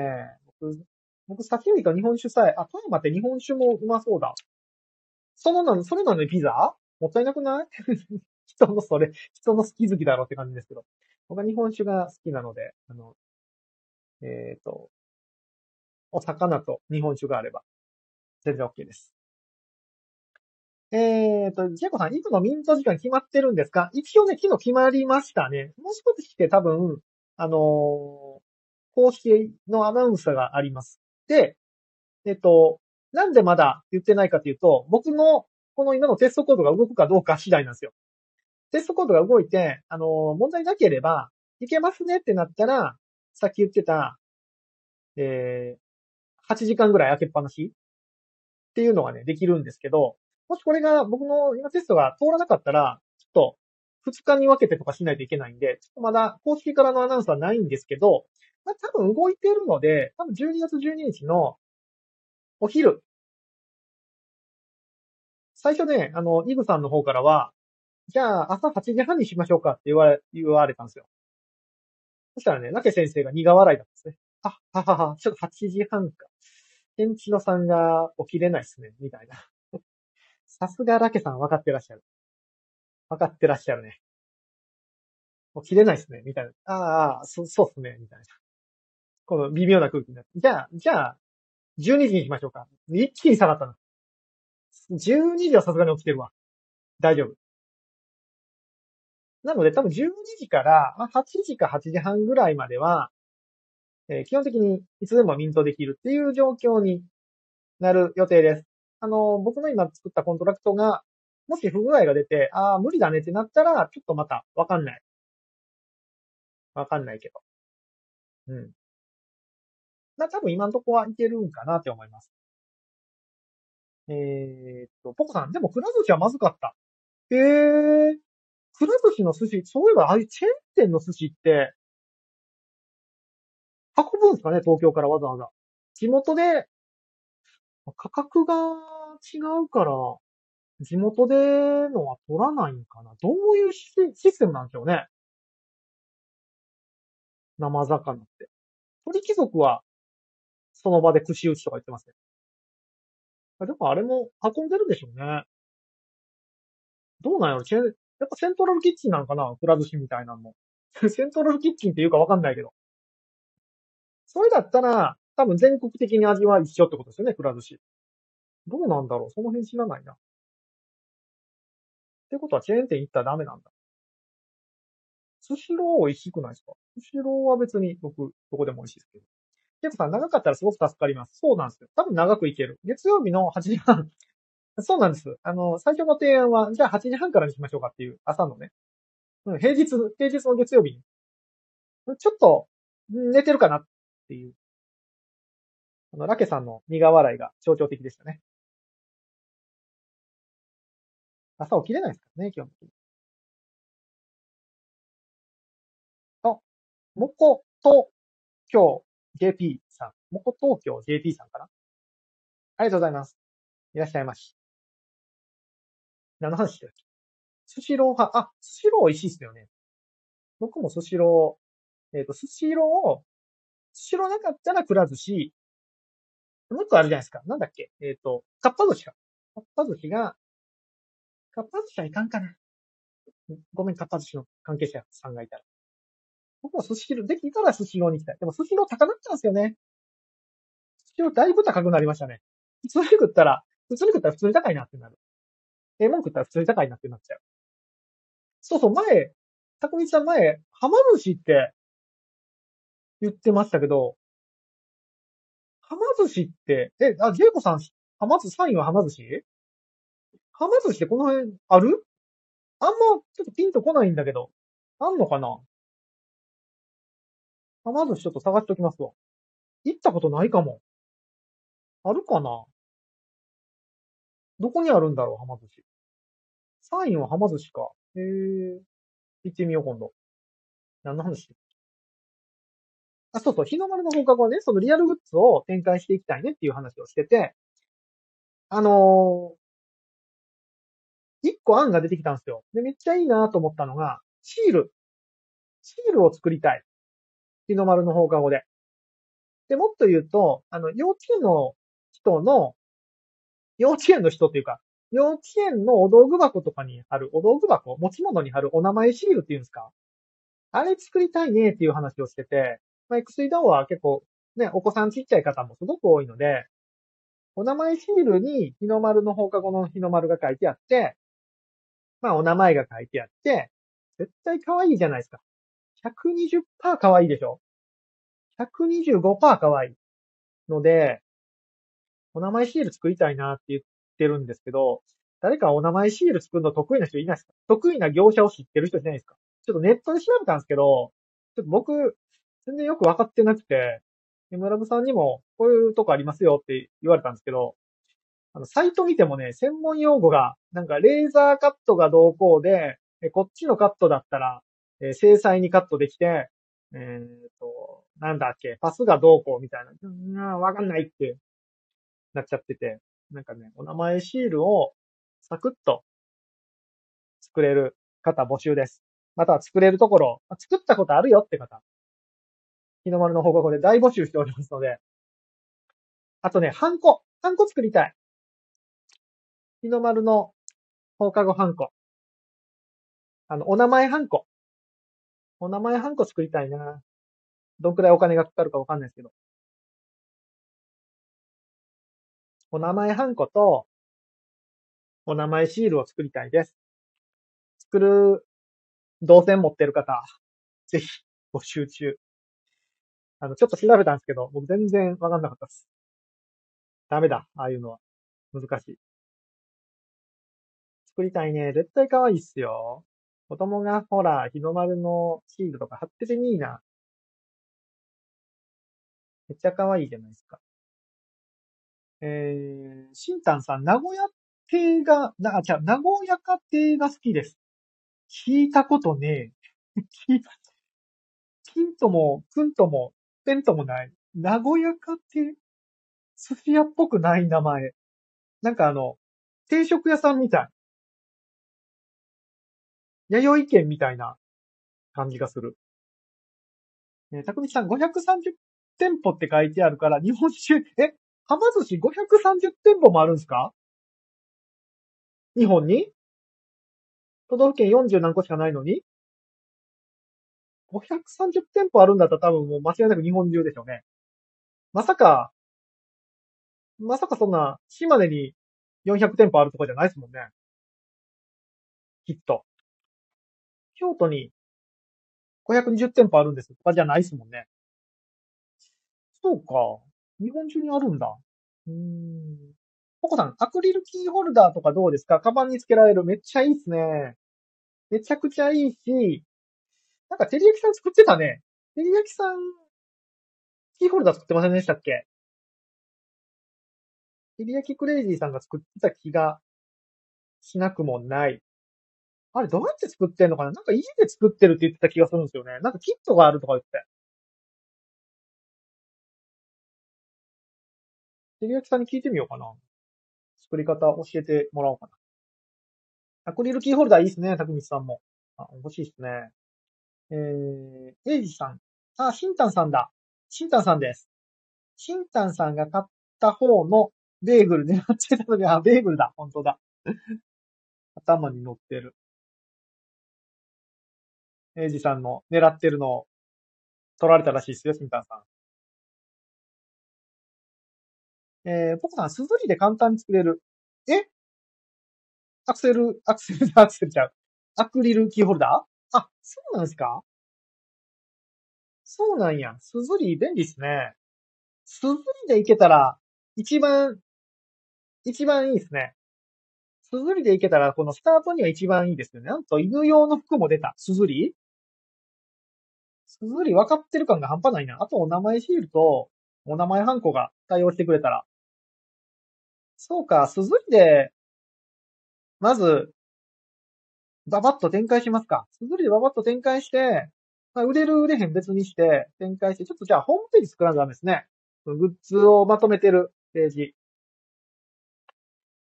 僕、僕、酒よりか日本酒さえ、あ、富山って日本酒もうまそうだ。そのなの、それなのにピザ？もったいなくない？人のそれ、人の好き好きだろって感じですけど。僕は日本酒が好きなので、あの、えっ、ー、と、お魚と日本酒があれば、全然 OK です。ええっ、と、ジェコさん、いつのミント時間決まってるんですか？一応ね、昨日決まりましたね。もう少しして多分、あのー公式のアナウンスがあります。で、えっ、と、なんでまだ言ってないかというと、僕のこの今のテストコードが動くかどうか次第なんですよ。テストコードが動いて、あのー問題なければ、いけますねってなったら、さっき言ってた、えー、8時間ぐらい開けっぱなしっていうのがね、できるんですけど、もしこれが僕の今テストが通らなかったら、ちょっと2日に分けてとかしないといけないんで、ちょっとまだ公式からのアナウンスはないんですけど、まあ、多分動いてるので、多分12月12日のお昼。最初ね、あの、イグさんの方からは、じゃあ朝8時半にしましょうかって言われ、言われたんですよ。そしたらね、ラケ先生が苦笑いだったんですね。あ、ははは、ちょっと8時半か。天地野さんが起きれないっすね、みたいな。さすがラケさん分かってらっしゃる。分かってらっしゃるね。起きれないっすね、みたいな。ああ、そ、うっすね、みたいな。この微妙な空気になって。じゃあ、じゃあ、12時にしましょうか。一気に下がったな。12時はさすがに起きてるわ。大丈夫。なので多分12時からまあ8時か8時半ぐらいまでは、えー基本的にいつでもミントできるっていう状況になる予定です。あの、僕の今作ったコントラクトが、もし不具合が出て、ああ、無理だねってなったら、ちょっとまたわかんない。わかんないけど。うん。まあ多分今のとこはいけるんかなって思います。えーっと、ポコさん、でも、くら寿司はまずかった。へえ。くら寿司の寿司、そういえば、ああいうチェーン店の寿司って、運ぶんですかね東京からわざわざ。地元で、価格が違うから、地元でのは取らないんかなどういうシシステムなんでしょうね生魚って。鳥貴族は、その場で串打ちとか言ってますね。でもあれも運んでるでしょうね。どうなんやろやっぱセントラルキッチンなのかなくら寿司みたいなの。セントラルキッチンっていうかわかんないけど。それだったら、多分全国的に味は一緒ってことですよね、くら寿司。どうなんだろうその辺知らないな。ってことはチェーン店行ったらダメなんだ。スシロー美味しくないですか？スシローは別に僕、どこでも美味しいですけど。ケトさん長かったらすごく助かります。そうなんですよ。多分長く行ける。月曜日の8時半。そうなんです。あの、最初の提案は、じゃあ8時半からにしましょうかっていう、朝のね。うん、平日、平日の月曜日に。ちょっと、寝てるかなっていう。あの、ラケさんの苦笑いが象徴的でしたね。朝起きれないですからね、基本的に。あ、もこ、と、今日、JP さん。もこ東京 JP さんかな？ありがとうございます。いらっしゃいまし。何の話してるっけ？スシロー派、あ、スシロー美味しいっすよね。僕もスシロー、えっ、と、スシローー、スシローなかったらくら寿司、もう一個あるじゃないですか。なんだっけ？えっ、と、かっぱ寿司か。かっぱ寿司が、かっぱ寿司はいかんかな。ごめん、かっぱ寿司の関係者さんがいたら。僕はスシロー、できたらスシローに行きたい。でもスシロー高くなっちゃうんですよね。スシローだいぶ高くなりましたね。普通に食ったら、普通に食ったら普通に高いなってなる。ええもん食ったら普通に高いなってなっちゃう。そうそう、前、たくみさん前、はま寿司って言ってましたけど、はま寿司って、え、あ、ジェイコさん、はま寿司、サインははま寿司？はま寿司ってこの辺ある？あんま、ちょっとピンとこないんだけど、あんのかな？はま寿司ちょっと探しておきますわ。行ったことないかも。あるかな？どこにあるんだろう、はま寿司。サインははま寿司か。へえ。行ってみよう、今度。何の話あ、そうそう、日の丸の放課後はね、そのリアルグッズを展開していきたいねっていう話をしてて、あのー、一個案が出てきたんですよ。で、めっちゃいいなと思ったのが、シール。シールを作りたい。日の丸の放課後で。で、もっと言うと、あの、幼稚園の人の、幼稚園の人っていうか、幼稚園のお道具箱とかに貼る、お道具箱、持ち物に貼るお名前シールっていうんですか？あれ作りたいねっていう話をしてて、まあ、X ダオは結構、ね、お子さんちっちゃい方もすごく多いので、お名前シールに日の丸の放課後の日の丸が書いてあって、まあお名前が書いてあって、絶対可愛いじゃないですか。120%可愛いでしょ ?125% 可愛い。ので、お名前シール作りたいなって言ってるんですけど、誰かお名前シール作るの得意な人いないですか？得意な業者を知ってる人いないですか？ちょっとネットで調べたんですけど、ちょっと僕、全然よくわかってなくて、ムラブさんにも、こういうとこありますよって言われたんですけど、あの、サイト見てもね、専門用語が、なんか、レーザーカットがどうこうで、えこっちのカットだったら、えー精細にカットできて、えーっと、なんだっけ、パスがどうこうみたいな、うーん、わかんないってなっちゃってて、なんかね、お名前シールをサクッと作れる方募集です。または作れるところ、作ったことあるよって方、日の丸の報告で大募集しておりますので、あとね、ハンコ、ハンコ作りたい。日の丸の放課後ハンコ。あの、お名前ハンコ。お名前ハンコ作りたいな。どんくらいお金がかかるかわかんないですけど。お名前ハンコと、お名前シールを作りたいです。作る動線持ってる方、ぜひ募集中。あの、ちょっと調べたんですけど、僕全然わかんなかったです。ダメだ、ああいうのは。難しい。作りたいね。絶対可愛いっすよ。子供が、ほら、日の丸のシールとか貼ってていいな。めっちゃ可愛いじゃないですか。えー、しんたんさん、名古屋亭が、な、あ、違う、名古屋家亭が好きです。聞いたことねえ。聞いた、金とも、くんとも、ペンともない。名古屋家亭寿司屋っぽくない名前。なんかあの、定食屋さんみたい。弥生県みたいな感じがする。えー、たくみさん、530店舗って書いてあるから、日本中、え、はま寿司530店舗もあるんですか？日本に？都道府県40何個しかないのに？?530 店舗あるんだったら多分もう間違いなく日本中でしょうね。まさか、まさかそんな、島根に400店舗あるとかじゃないですもんね。きっと。京都に520店舗あるんですとかじゃないですもんね。そうか。日本中にあるんだ。うーん。ポコさん、アクリルキーホルダーとかどうですか？カバンにつけられる。めっちゃいいっすね。めちゃくちゃいいし、なんか、てりやきさん作ってたね。てりやきさん、キーホルダー作ってませんでしたっけ？てりやきクレイジーさんが作ってた気がしなくもない。あれ、どうやって作ってんのかな？なんか家で作ってるって言ってた気がするんですよね。なんかキットがあるとか言って。てりやきさんに聞いてみようかな。作り方教えてもらおうかな。アクリルキーホルダーいいっすね、たくみさんも。あ、欲しいっすね。えー、エイジさん。あ、シンタンさんだ。シンタンさんです。シンタンさんが買った方のベーグル狙ってたのに、あ、ベーグルだ。本当だ。頭に乗ってる。エイジさんの狙ってるのを取られたらしいですよ、シンタンさん。えー、ポコさん、すずりで簡単に作れる。え？アクセル、アクセル、アクセルちゃう。アクリルキーホルダー？あ、そうなんですか？そうなんや。すずり便利っすね。すずりでいけたら、一番、一番いいっすね。すずりでいけたら、このスタートには一番いいですよね。なんと犬用の服も出た。すずりすずり分かってる感が半端ないな。あとお名前シールと、お名前ハンコが対応してくれたら。そうか、すずりで、まず、ババッと展開しますか。すずりでババッと展開して、まあ、売れる売れへん別にして、展開して、ちょっとじゃあホームページ作らなダメですね。グッズをまとめてるページ。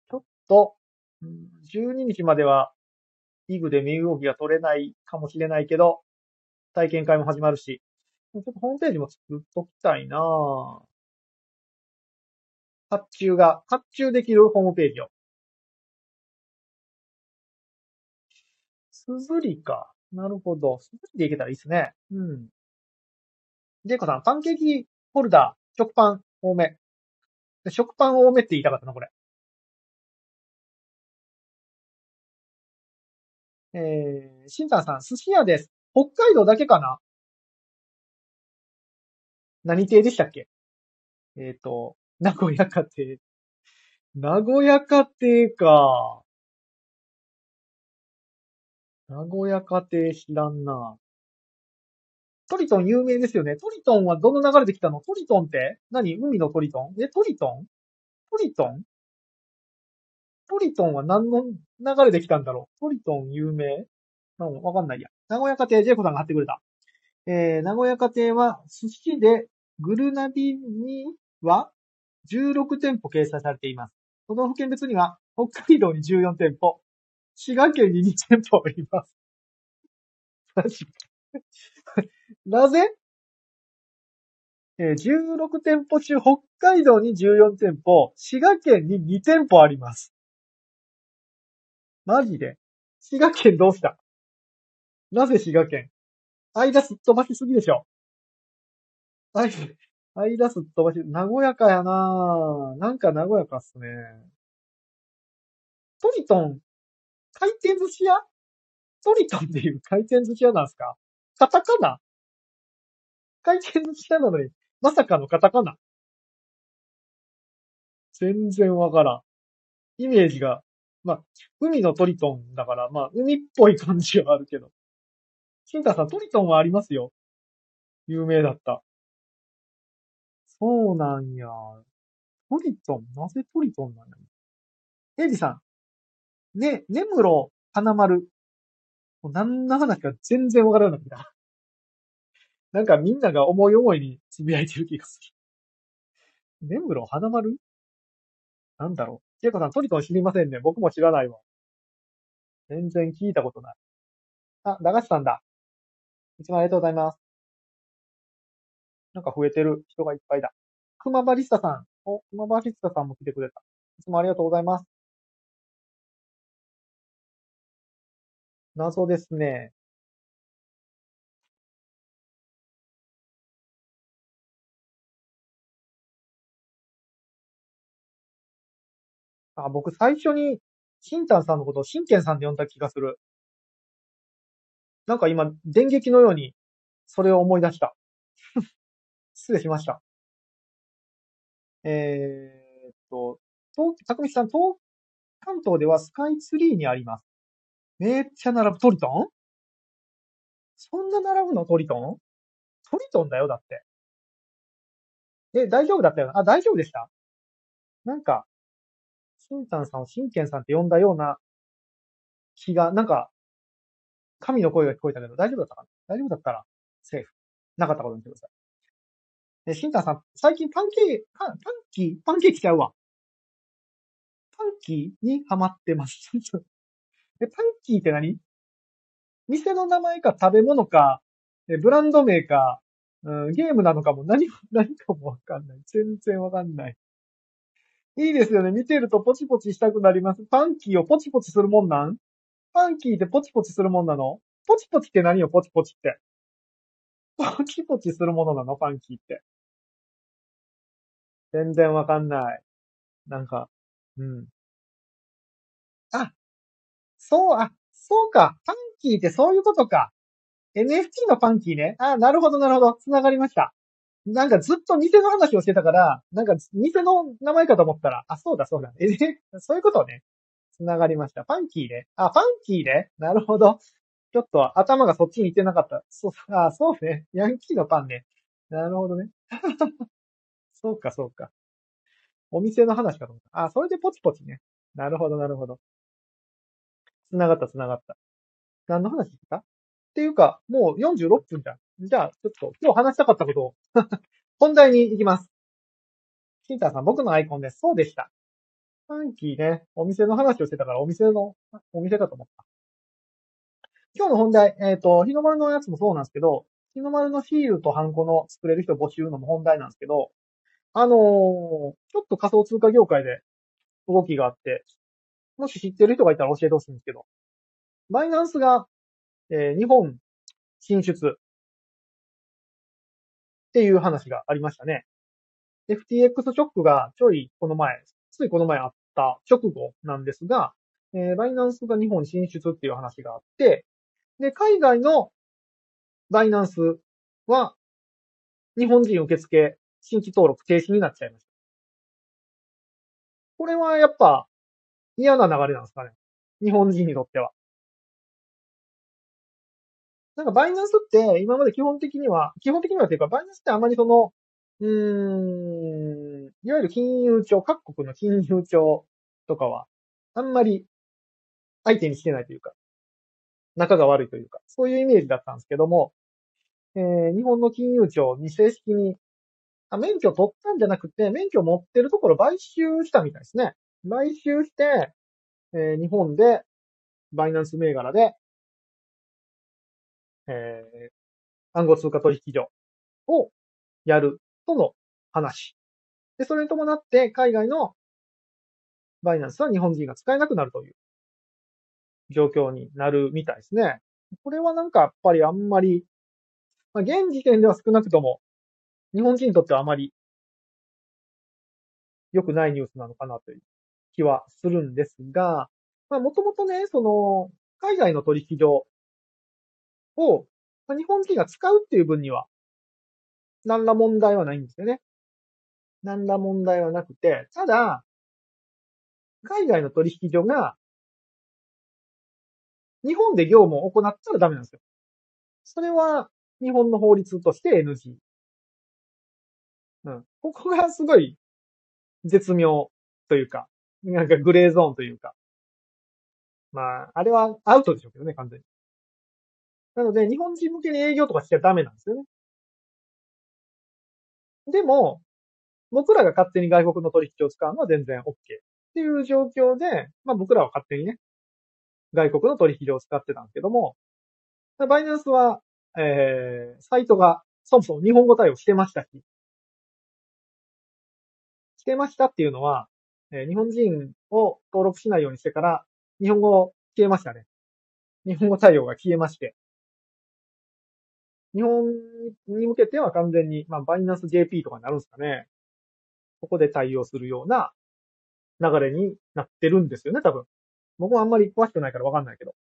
ちょっと、12日までは、イグで身動きが取れないかもしれないけど、体験会も始まるし、ちょっとホームページも作っときたいなぁ発注が、発注できるホームページを。すずりか。なるほど。すずりでいけたらいいですね。うん。ジェイコさん、パンケーキホルダー、食パン多め。食パン多めって言いたかったな、これ。えー、しんたんさん、寿司屋です。北海道だけかな何亭でしたっけ？えっ、と、名古屋家庭。名古屋家庭か。名古屋家庭知らんな。トリトン有名ですよね。トリトンはどの流れで来たの？トリトンって？何？海のトリトン？え、トリトン？トリトン？トリトンは何の流れで来たんだろう？トリトン有名？うん、わかんないや。名古屋家庭、ジェイコさんが貼ってくれた。えー、名古屋家庭は寿司でグルナビには16店舗掲載されています。都道府県別には北海道に14店舗、滋賀県に2店舗あります。マジなぜ？えー、16店舗中、北海道に14店舗、滋賀県に2店舗あります。マジで？滋賀県どうした？なぜ滋賀県？間すっ飛ばしすぎでしょ。間、間すっ飛ばし、和やかやなぁ。なんか和やかっすね。トリトン、回転寿司屋？トリトンっていう回転寿司屋なんすか？カタカナ？回転寿司屋なのに、まさかのカタカナ？全然わからん。イメージが、まあ、海のトリトンだから、まあ、海っぽい感じはあるけど。シンタさん、トリトンはありますよ。有名だった。そうなんや。トリトン？なぜトリトンなんや？エイジさん。ね、根室花丸。もう何の話か全然わからなくな。なんかみんなが思い思いにつぶやいてる気がする。根室花丸？なんだろう。ジェイコさん、トリトン知りませんね。僕も知らないわ。全然聞いたことない。あ、駄菓子さんだ。いつもありがとうございます。なんか増えてる人がいっぱいだ。熊バリスタさん。お、熊バリスタさんも来てくれた。いつもありがとうございます。謎ですね。あ、僕最初に、シンタンさんのことをシンケンさんで呼んだ気がする。なんか今、電撃のように、それを思い出した。失礼しました。えーっと、東、たくみさん、東、関東ではスカイツリーにあります。めっちゃ並ぶ。トリトン？そんな並ぶのトリトン？トリトンだよ、だって。え、大丈夫だったよ。あ、大丈夫でしたなんか、シンタンさんをシンケンさんって呼んだような気が、なんか、神の声が聞こえたけど、大丈夫だったかな？大丈夫だったら、セーフ。なかったことにしてください。え、シンタンさん、最近パンケーキ、パン、パンキー、パンケーキちゃうわ。パンキーにハマってます。え、パンキーって何？店の名前か食べ物か、え、ブランド名か、うん、ゲームなのかも何も、何かもわかんない。全然わかんない。いいですよね。見てるとポチポチしたくなります。パンキーをポチポチするもんなん？パンキーってポチポチするもんなの？ポチポチって何よ、ポチポチって。ポチポチするものなの？パンキーって。全然わかんない。なんか、うん。そう、あ、そうか。パンキーってそういうことか。NFT のパンキーね。あ、なるほど、なるほど。繋がりました。なんかずっと店の話をしてたから、なんか店の名前かと思ったら、あ、そうだ、そうだ。え、そういうことね。繋がりました。パンキーで。あ、パンキーでなるほど。ちょっと頭がそっちに行ってなかった。そう、あ、そうね。ヤンキーのパンね。なるほどね。そうか、そうか。お店の話かと思った。あ、それでポチポチね。なるほど、なるほど。繋がった、繋がった。何の話ですかっていうか、もう46分じゃん。じゃあ、ちょっと、今日話したかったことを、本題に行きます。シンターさん、僕のアイコンです。そうでした。ファンキーね、お店の話をしてたから、お店の、お店かと思った。今日の本題、えっ、と、日の丸のやつもそうなんですけど、日の丸のシールとハンコの作れる人募集のも本題なんですけど、あのーちょっと仮想通貨業界で動きがあって、もし知ってる人がいたら教えてほしいんですけど、バイナンスが、えー日本進出っていう話がありましたね。FTX ショックがちょいこの前、ついこの前あった直後なんですが、えー、バイナンスが日本進出っていう話があって、で、海外のバイナンスは、日本人受付新規登録停止になっちゃいました。これはやっぱ嫌な流れなんですかね。日本人にとっては。なんかバイナンスって今まで基本的には、基本的にはっていうか、バイナンスってあまりその、うーん、いわゆる金融庁、各国の金融庁とかは、あんまり相手にしてないというか、仲が悪いというか、そういうイメージだったんですけども、えー、日本の金融庁に正式に、あ、免許取ったんじゃなくて、免許持ってるところ買収したみたいですね。買収して、えー、日本で、バイナンス銘柄で、えー、暗号通貨取引所をやるとの話。で、それに伴って海外のバイナンスは日本人が使えなくなるという状況になるみたいですね。これはなんかやっぱりあんまり、まあ、現時点では少なくとも日本人にとってはあまり良くないニュースなのかなという気はするんですが、まあもともとね、その海外の取引所を、まあ、日本人が使うっていう分には何ら問題はないんですよね。何ら問題はなくて、ただ、海外の取引所が、日本で業務を行ったらダメなんですよ。それは、日本の法律として NG。うん。ここがすごい、絶妙というか、なんかグレーゾーンというか。まあ、あれはアウトでしょうけどね、完全に。なので、日本人向けに営業とかしちゃダメなんですよね。でも、僕らが勝手に外国の取引を使うのは全然 OK っていう状況で、まあ僕らは勝手にね、外国の取引を使ってたんですけども、バイナンスは、えー、サイトがそもそも日本語対応してましたし、してましたっていうのは、えー、日本人を登録しないようにしてから、日本語消えましたね。日本語対応が消えまして。日本に向けては完全に、まあ、バイナンス JP とかになるんですかね。ここで対応するような流れになってるんですよね、多分。僕はあんまり詳しくないからわかんないけど。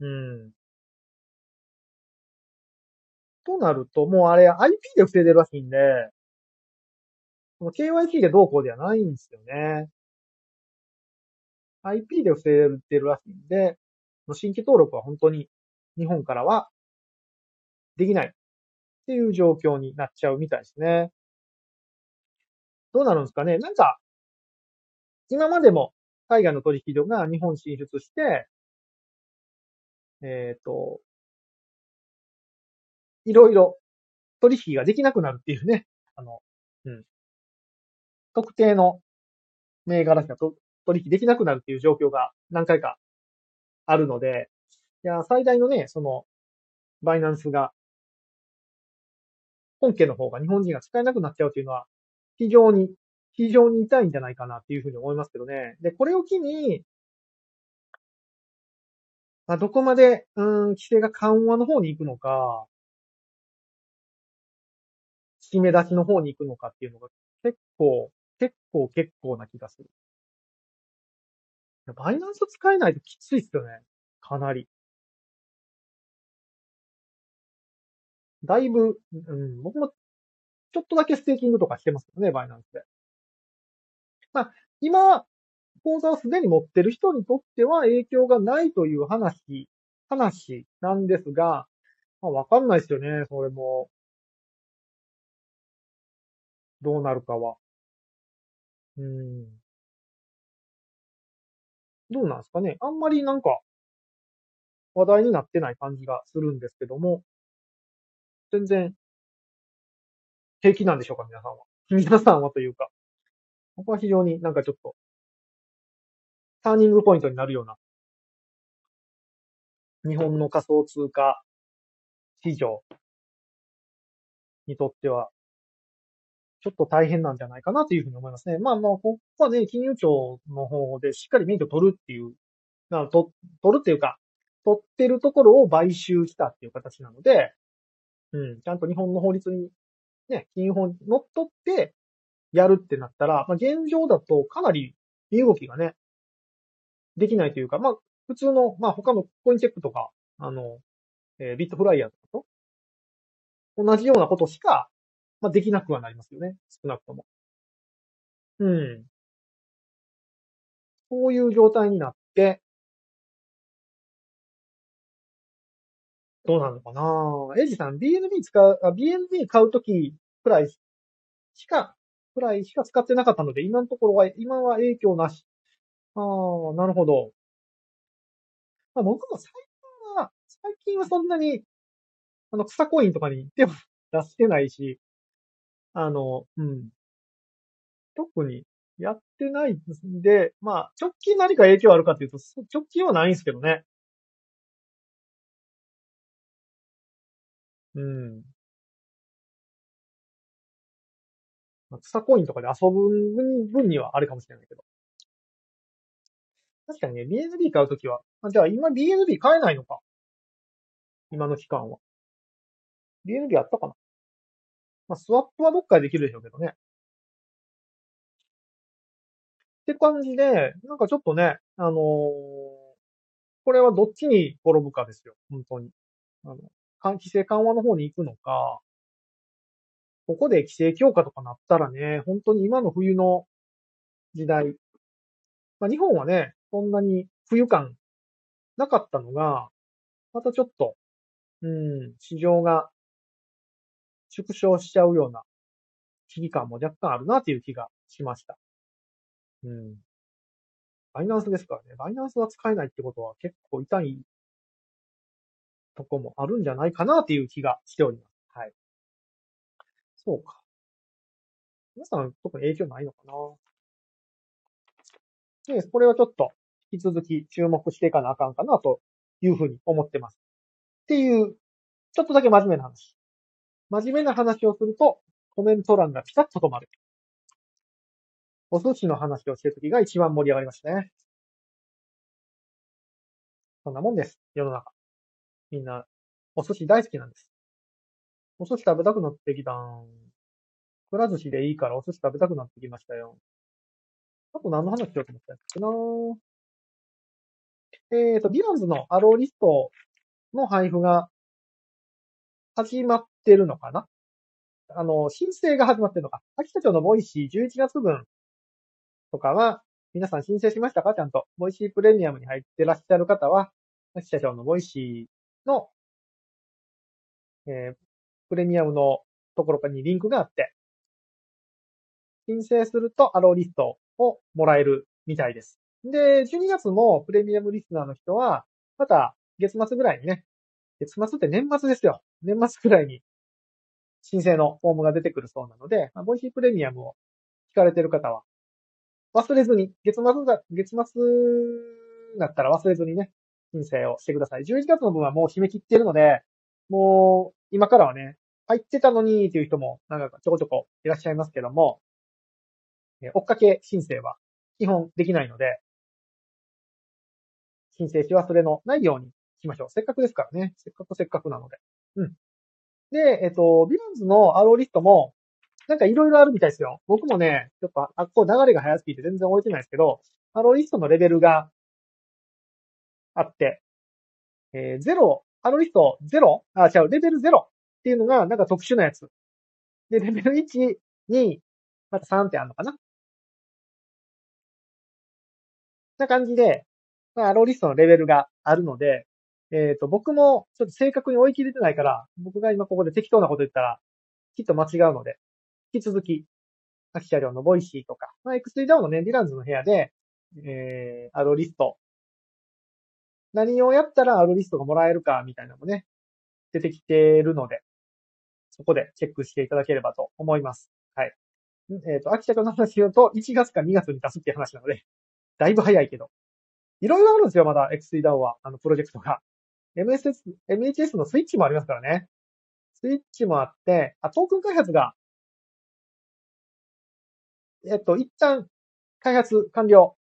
うん。となると、もうあれ IP で防いでるらしいんで、KYC でどうこうではないんですよね。IP で防いでるらしいんで、新規登録は本当に日本からはできないっていう状況になっちゃうみたいですね。どうなるんですかねなんか、今までも海外の取引所が日本進出して、えっ、ー、と、いろいろ取引ができなくなるっていうね、あの、うん。特定の銘柄しか取引できなくなるっていう状況が何回かあるので、いや、最大のね、その、バイナンスが、本家の方が日本人が使えなくなっちゃうっていうのは、非常に、非常に痛いんじゃないかなっていうふうに思いますけどね。で、これを機に、まあ、どこまで、うん、規制が緩和の方に行くのか、締め出しの方に行くのかっていうのが結構、結構結構な気がする。バイナンス使えないときついっすよね。かなり。だいぶ、うん、僕もちょっとだけステーキングとかしてますよね、バイナンスで。まあ、今、口座をすでに持ってる人にとっては影響がないという話、話なんですが、まあ、わかんないですよね、それも。どうなるかは。うん。どうなんですかね。あんまりなんか、話題になってない感じがするんですけども、全然、平気なんでしょうか、皆さんは。皆さんはというか。僕は非常になんかちょっと、ターニングポイントになるような、日本の仮想通貨市場にとっては、ちょっと大変なんじゃないかなというふうに思いますね。まあまあ、ここはね、金融庁の方でしっかり免許取るっていう、なと取るっていうか、取ってるところを買収したっていう形なので、うん、ちゃんと日本の法律に、ね、金融法に乗っ取ってやるってなったら、まあ現状だとかなり身動きがね、できないというか、まあ、普通の、まあ他のコインチェックとか、あの、えービットフライヤーとかと、同じようなことしか、まあできなくはなりますよね。少なくとも。うん。こういう状態になって、どうなるのかなエイジさん、BNB 使う、BNB 買うときくらいしか、くらいしか使ってなかったので、今のところは、今は影響なし。ああ、なるほど。まあ、僕も最近は、最近はそんなに、あの、草コインとかに手を 出してないし、あの、うん。特にやってないですんで、まあ、直近何か影響あるかというと、直近はないんですけどね。うん。まあ草コインとかで遊ぶ分にはあるかもしれないけど。確かにね、BNB 買うときは、あ、じゃあ今 BNB 買えないのか。今の期間は。BNB あったかなまあ、スワップはどっかでできるでしょうけどね。って感じで、なんかちょっとね、あのーこれはどっちに転ぶかですよ。本当に。あの、か規制緩和の方に行くのか、ここで規制強化とかなったらね、本当に今の冬の時代、まあ、日本はね、そんなに冬感なかったのが、またちょっと、うん、市場が縮小しちゃうような危機感も若干あるなっていう気がしました。うん。バイナンスですからね。バイナンスは使えないってことは結構痛いとこもあるんじゃないかなっていう気がしております。はい。そうか。皆さん特に影響ないのかなで、これはちょっと引き続き注目していかなあかんかなというふうに思ってます。っていう、ちょっとだけ真面目な話。真面目な話をすると、コメント欄がピタッと止まる。お寿司の話をしてるときが一番盛り上がりましたね。そんなもんです。世の中。みんな、お寿司大好きなんです。お寿司食べたくなってきたん。くら寿司でいいからお寿司食べたくなってきましたよ。あと何の話しようと思ったんですかなえっ、と、ビランズのアローリストの配布が始まってるのかな？あの、申請が始まってるのか？秋社長のボイシー11月分とかは、皆さん申請しましたか？ちゃんと。ボイシープレミアムに入ってらっしゃる方は、秋社長のボイシーの、えープレミアムのところにリンクがあって、申請するとアローリストをもらえるみたいです。で、12月もプレミアムリスナーの人は、また月末ぐらいにね、月末って年末ですよ。年末ぐらいに申請のフォームが出てくるそうなので、まあ、ボイシープレミアムを聞かれてる方は、忘れずに、月末が、月末になったら忘れずにね、申請をしてください。11月の分はもう締め切っているので、もう、今からはね、入ってたのにっていう人も、なんかちょこちょこいらっしゃいますけども、え追っかけ申請は基本できないので、申請し忘れのないようにしましょう。せっかくですからね。せっかくせっかくなので。うん。で、えっと、ビランズのアローリストも、なんかいろいろあるみたいですよ。僕もね、ちょっと、あ、こう流れが早すぎて全然覚えてないですけど、アローリストのレベルがあって、えー、ゼロ、アローリスト 0? あ、違う、レベル0っていうのがなんか特殊なやつ。で、レベル1、2、また3ってあるのかなな感じで、まあ、アローリストのレベルがあるので、えっ、と、僕もちょっと正確に追い切れてないから、僕が今ここで適当なこと言ったら、きっと間違うので、引き続き、あき社長のボイシーとか、まあ、X3 ダウンのね、ディランズの部屋で、えー、アロリスト。何をやったらアロリストがもらえるか、みたいなのもね、出てきてるので、そこでチェックしていただければと思います。はい。えっ、と、秋田の話を言うと、1月か2月に出すっていう話なので、だいぶ早いけど。いろいろあるんですよ、まだ X3 ダウンは、あの、プロジェクトが。MSS、MHS のスイッチもありますからね。スイッチもあって、あ、トークン開発が、えっと、一旦開発完了。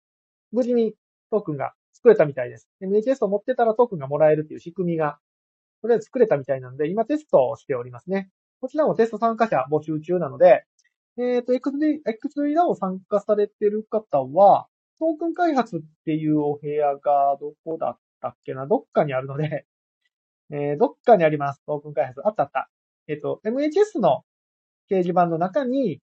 無事にトークンが作れたみたいです。MHS を持ってたらトークンがもらえるっていう仕組みが、とりあえず作れたみたいなので、今テストをしておりますね。こちらもテスト参加者募集中なので、えっ、と、X3、X3 ダウン参加されてる方は、トークン開発っていうお部屋がどこだったっけな？どっかにあるので、えー、どっかにあります。トークン開発。あったあった。えっ、ー、と、MHS の掲示板の中に、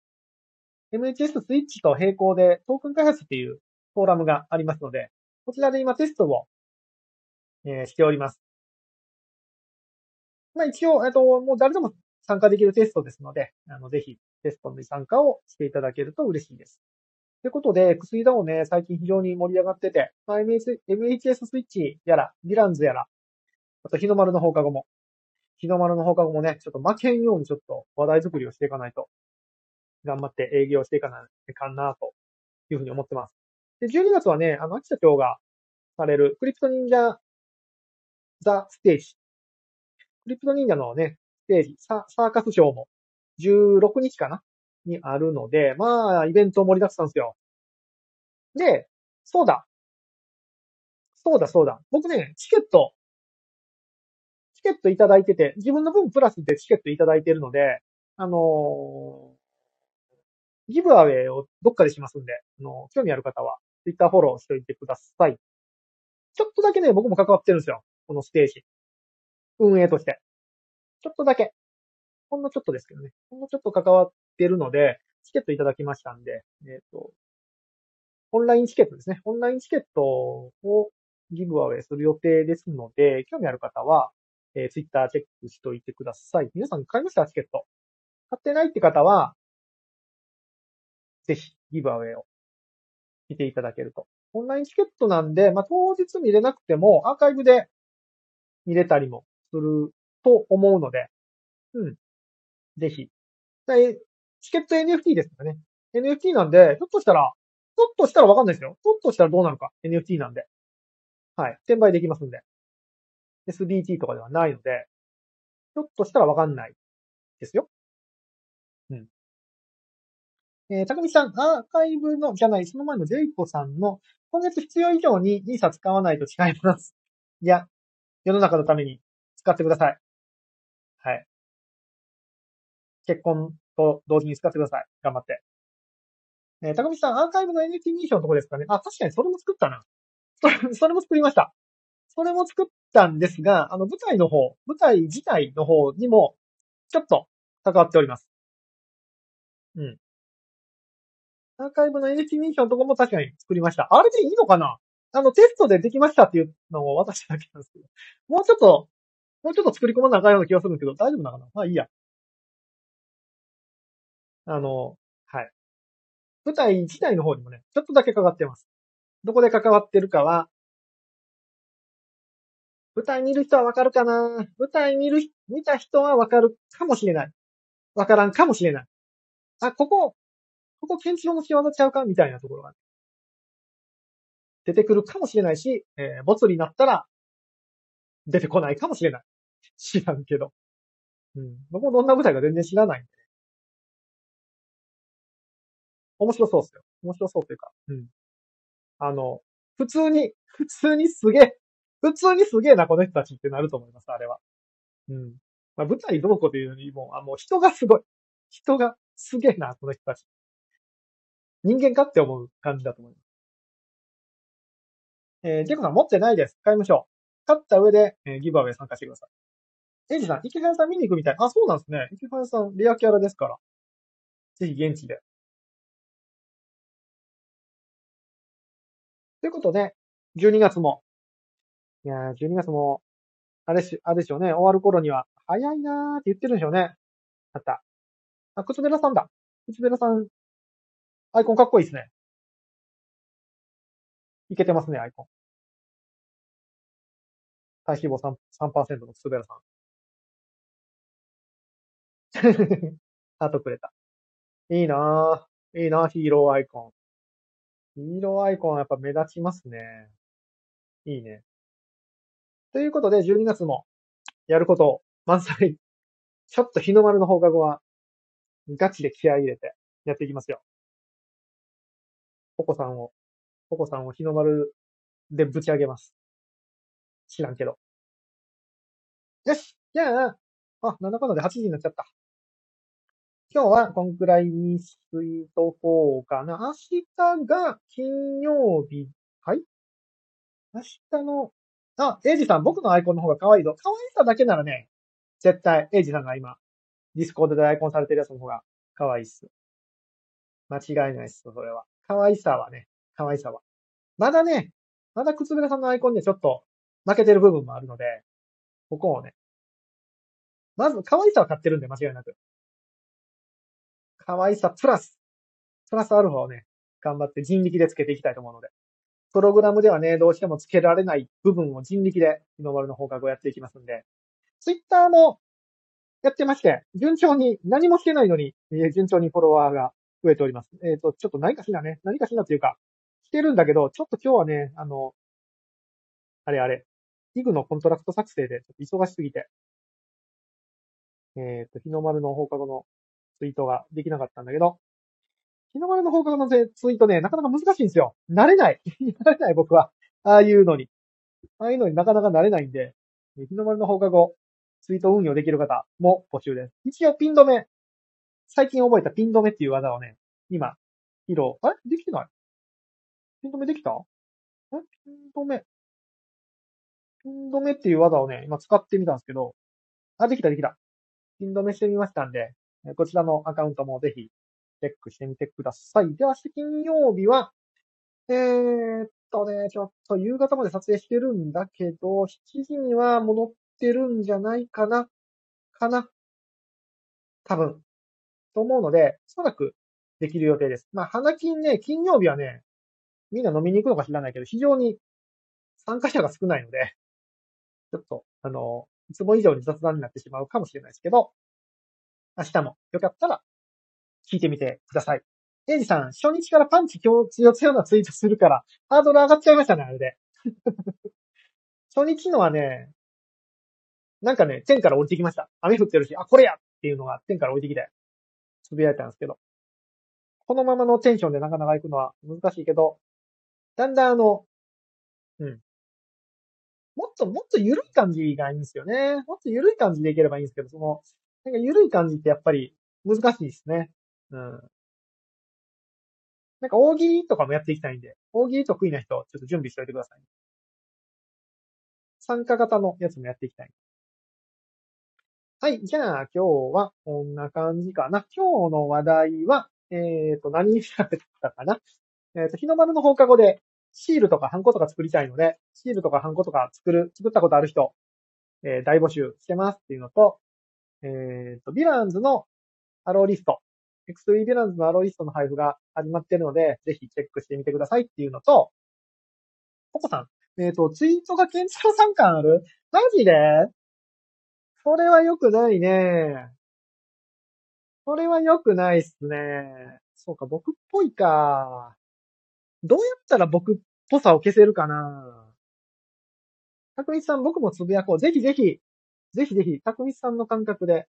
MHS スイッチと並行でトークン開発っていうフォーラムがありますので、こちらで今テストを、えー、しております。まあ一応、えっ、と、もう誰でも参加できるテストですので、あの、ぜひテストに参加をしていただけると嬉しいです。ということで、薬だをね、最近非常に盛り上がってて、まあ、MS MHS スイッチやら、ディランズやら、あと日の丸の放課後も、日の丸の放課後もね、ちょっと負けんようにちょっと話題作りをしていかないと、頑張って営業していかないかんな、というふうに思ってます。で、12月はね、あの、秋田町がされる、クリプト忍者ザ・ステージ。クリプト忍者のね、ステージ、ササーカスショーも16日かなにあるので、まあ、イベント盛りだくさんですよ。で、そうだ。そうだ、そうだ。僕ね、チケット、チケットいただいてて、自分の分プラスでチケットいただいてるので、あのー、ギブアウェイをどっかでしますんで、あの興味ある方は、ツイッターフォローしておいてください。ちょっとだけね、僕も関わってるんですよ。このステージ。運営として。ちょっとだけ。ほんのちょっとですけどね。ほんのちょっと関わってるので、チケットいただきましたんで、えっ、ー、と、オンラインチケットですね。オンラインチケットをギブアウェイする予定ですので、興味ある方は、えー、ツイッターチェックしておいてください。皆さん買いましたチケット。買ってないって方は、ぜひ、ギブアウェイを見ていただけると。オンラインチケットなんで、まあ、当日見れなくても、アーカイブで見れたりもすると思うので、うん。ぜひ。チケット NFT ですからね。NFT なんで、ひょっとしたら、ちょっとしたらわかんないですよ。ちょっとしたらどうなるか。NFT なんで。はい。転売できますんで。SDT とかではないので、ちょっとしたらわかんないですよ。うん。えー、高見さん、アーカイブの、じゃない、その前のジェイコさんの、今月必要以上に NISA 使わないと違います。いや、世の中のために使ってください。はい。結婚と同時に使ってください。頑張って。えー、高見さん、アーカイブの NFT 認証のとこですかね？あ、確かにそれも作ったな。それも作りました。それも作ったんですが、あの、舞台の方、舞台自体の方にも、ちょっと関わっております。うん。アーカイブの NFT 認証のとこも確かに作りました。あれでいいのかな？あの、テストでできましたっていうのを渡しただけなんですけど。もうちょっと、もうちょっと作り込まなあかんような気がするんですけど、大丈夫なのかな？まあいいや。あの、はい。舞台自体の方にもね、ちょっとだけ関わってます。どこで関わってるかは、舞台見る人はわかるかな？舞台見る、見た人はわかるかもしれない。わからんかもしれない。あ、ここ、ここ建築の仕業ちゃうか？みたいなところが、出てくるかもしれないし、えー、ボツになったら、出てこないかもしれない。知らんけど。うん。僕もどんな舞台か全然知らないんで。面白そうっすよ。面白そうというか、うん。あの、普通に、普通にすげえ、普通にすげえな、この人たちってなると思います、あれは。うん。まあ、舞台どうこうというよりも、あ、もう人がすごい。人がすげえな、この人たち。人間かって思う感じだと思います。えー、ジェコさん持ってないです。買いましょう。買った上で、えー、ギブアウェイ参加してください。エイジさん、池原さん見に行くみたい。あ、そうなんですね。池原さん、レアキャラですから。ぜひ現地でということで、12月も、いやー、12月も、あれし、あれでしょうね、終わる頃には、早いなーって言ってるんでしょうね。あった。あ、くつべらさんだ。くつべらさん、アイコンかっこいいですね。いけてますね、アイコン。体脂肪 3%, 3のくつべらさん。ハート くれた。いいなぁ。いいなぁ、ヒーローアイコン。ヒーローアイコンはやっぱ目立ちますね。いいね。ということで、12月もやること満載。ちょっと日の丸の放課後は、ガチで気合い入れてやっていきますよ。ポコさんを、ポコさんを日の丸でぶち上げます。知らんけど。よしじゃあ、あ、なんだかんだで8時になっちゃった。今日はこんくらいにしといとこうかな。明日が金曜日。はい明日の、あ、エイジさん、僕のアイコンの方が可愛いぞ。可愛さだけならね、絶対、エイジさんが今、ディスコードでアイコンされてるやつの方が可愛いっす。間違いないっす、それは。可愛さはね、可愛さは。まだね、まだくつぶらさんのアイコンにちょっと負けてる部分もあるので、ここをね、まず可愛さは買ってるんで、間違いなく。可愛さプラス、プラスアルファをね、頑張って人力でつけていきたいと思うので。プログラムではね、どうしてもつけられない部分を人力で日の丸の放課後やっていきますんで。ツイッターもやってまして、順調に、何もしてないのに、順調にフォロワーが増えております。えっ、ー、と、ちょっと何かしらね、何かしらというか、してるんだけど、ちょっと今日はね、あの、あれあれ、イグのコントラクト作成でちょっと忙しすぎて、えっ、ー、と、日の丸の放課後のツイートができなかったんだけど、日の丸の放課後のツイートね、なかなか難しいんですよ。慣れない。慣れない僕は。ああいうのに。ああいうのになかなか慣れないんで、日の丸の放課後、ツイート運用できる方も募集です。一応ピン止め、最近覚えたピン止めっていう技をね、今、披露、あれ？できてない？ピン止めできた？え？ピン止め。ピン止めっていう技をね、今使ってみたんですけど、あ、できたできた。ピン止めしてみましたんで、こちらのアカウントもぜひチェックしてみてください。では、明日金曜日は、えー、っとね、ちょっと夕方まで撮影してるんだけど、7時には戻ってるんじゃないかなかな多分。と思うので、おそらくできる予定です。まあ、花金ね、金曜日はね、みんな飲みに行くのか知らないけど、非常に参加者が少ないので、ちょっと、あの、いつも以上に雑談になってしまうかもしれないですけど、明日もよかったら聞いてみてください。エイジさん、初日からパンチ強強強なツイートするから、ハードル上がっちゃいましたね、あれで。初日のはね、なんかね、天から降りてきました。雨降ってるし、あ、これやっていうのが天から降りてきて、つぶやいたんですけど。このままのテンションでなかなか行くのは難しいけど、だんだんあの、うん。もっともっと緩い感じがいいんですよね。もっと緩い感じでいければいいんですけど、その、なんか緩い感じってやっぱり難しいですね。うん。なんか大喜利とかもやっていきたいんで、大喜利得意な人、ちょっと準備しておいてください。参加型のやつもやっていきたい。はい。じゃあ、今日はこんな感じかな。今日の話題は、えっ、ー、と、何喋ったかな。えっ、ー、と、日の丸の放課後で、シールとかハンコとか作りたいので、シールとかハンコとか作る、作ったことある人、えー、大募集してますっていうのと、えっ、ー、と、ヴィランズのアローリスト、X3 ヴィランズのアローリストの配布が始まってるので、ぜひチェックしてみてくださいっていうのと、ココさん、えっ、ー、と、ツイートがケンチロさん感ある？マジで？それは良くないね。それは良くないっすね。そうか、僕っぽいか。どうやったら僕っぽさを消せるかな？たくみさん、僕もつぶやこう。ぜひぜひ、ぜひぜひ、たくみさんの感覚で。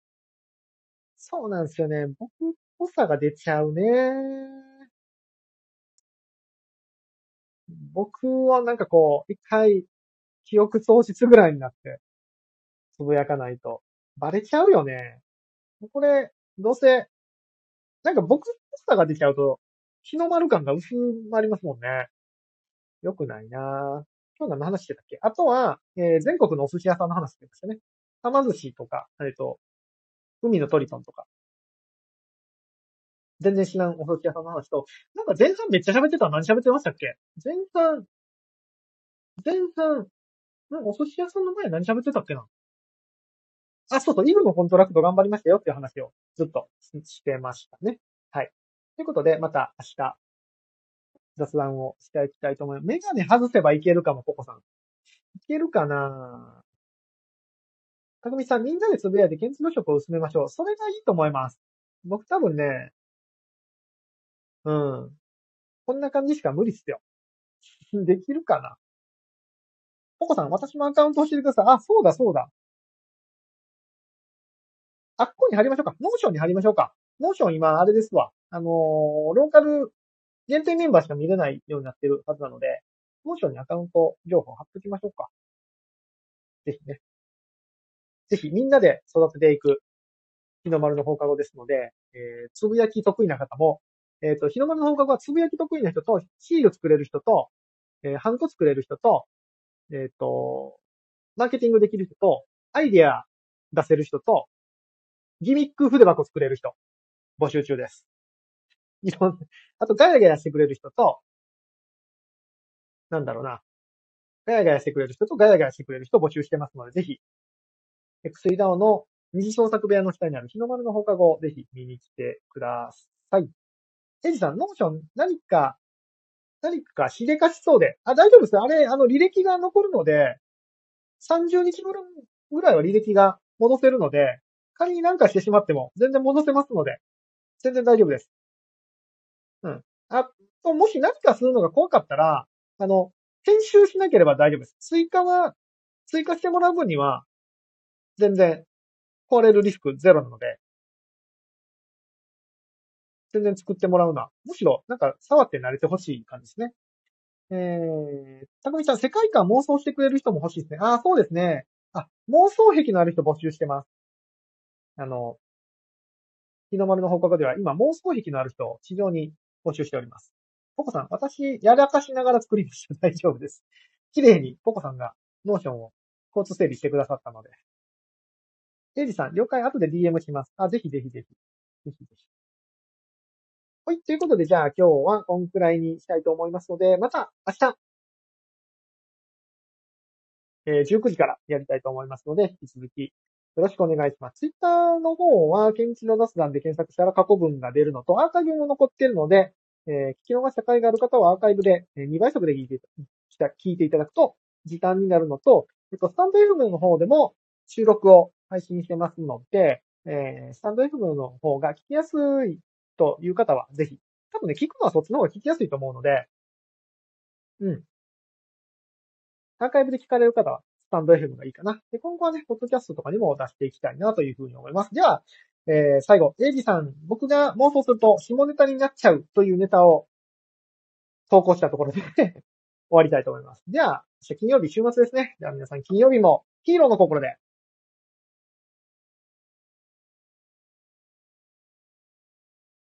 そうなんですよね。僕っぽさが出ちゃうね。僕はなんかこう、一回、記憶喪失ぐらいになって、つぶやかないと、バレちゃうよね。これ、どうせ、なんか僕っぽさが出ちゃうと、日の丸感が薄まりますもんね。よくないな今日何の話してたっけ？あとは、えー、全国のお寿司屋さんの話してましたね。はま寿司とか、えっ、と、海のトリトンとか。全然知らんお寿司屋さんの話と、なんか前半めっちゃ喋ってたの何喋ってましたっけ前半、前半、なんかお寿司屋さんの前何喋ってたっけなあ、そうそう、イグのコントラクト頑張りましたよっていう話をずっとしてましたね。はい。ということで、また明日、雑談をしていきたいと思います。メガネ外せばいけるかも、ココさん。いけるかなたくみさん、みんなでつぶやいて、けんちの色を薄めましょう。それがいいと思います。僕多分ね、うん。こんな感じしか無理っすよ。できるかな？ポコさん、私もアカウント教えてください。あ、そうだそうだ。あっこに貼りましょうか。ノーションに貼りましょうか。ノーション今、あれですわ。あのー、ローカル限定メンバーしか見れないようになってるはずなので、ノーションにアカウント情報貼っておきましょうか。ぜひね。ぜひみんなで育てていく日の丸の放課後ですので、えー、つぶやき得意な方も、えっ、と、日の丸の放課後はつぶやき得意な人と、シール作れる人と、えー、ハンコ作れる人と、えっ、と、マーケティングできる人と、アイディア出せる人と、ギミック筆箱作れる人、募集中です。いろんあとガヤガヤしてくれる人と、なんだろうな。ガヤガヤしてくれる人とガヤガヤしてくれる人募集してますので、ぜひ、X3 ダウンの二次創作部屋の下にある日の丸の放課後、ぜひ見に来てください。エジさん、ノーション何か、何かしでかしそうで。あ、大丈夫ですあれ、あの、履歴が残るので、30日分ぐらいは履歴が戻せるので、仮に何かしてしまっても全然戻せますので、全然大丈夫です。うん。あと、もし何かするのが怖かったら、あの、編集しなければ大丈夫です。追加は、追加してもらう分には、全然、壊れるリスクゼロなので、全然作ってもらうな。むしろ、なんか、触って慣れてほしい感じですね。えー、たくみちゃん、世界観妄想してくれる人も欲しいですね。ああ、そうですね。あ、妄想癖のある人募集してます。あの、日の丸の報告では今妄想癖のある人を地上に募集しております。ポコさん、私、やらかしながら作りました。大丈夫です。綺麗にポコさんがノーションを交通整理してくださったので。エイジさん、了解、後で DM します。あ、ぜひぜひぜひ。ぜひぜひ。はい。ということで、じゃあ今日はこんくらいにしたいと思いますので、また明日、えー、19時からやりたいと思いますので、引き続きよろしくお願いします。ツイッターの方は、けんちの雑談で検索したら過去文が出るのと、アーカイブも残ってるので、えー、聞き逃した回がある方はアーカイブで2倍速で聞いて聞いていただくと時短になるのと、えっと、スタンド FM の方でも収録を配信してますので、えー、スタンド FM の方が聞きやすいという方は、ぜひ。多分ね、聞くのはそっちの方が聞きやすいと思うので、うん。アーカイブで聞かれる方は、スタンド FM がいいかな。で、今後はね、ポッドキャストとかにも出していきたいなというふうに思います。では、えー、最後、エイジさん、僕が妄想すると下ネタになっちゃうというネタを投稿したところで 終わりたいと思います。では、金曜日週末ですね。では皆さん金曜日もヒーローの心で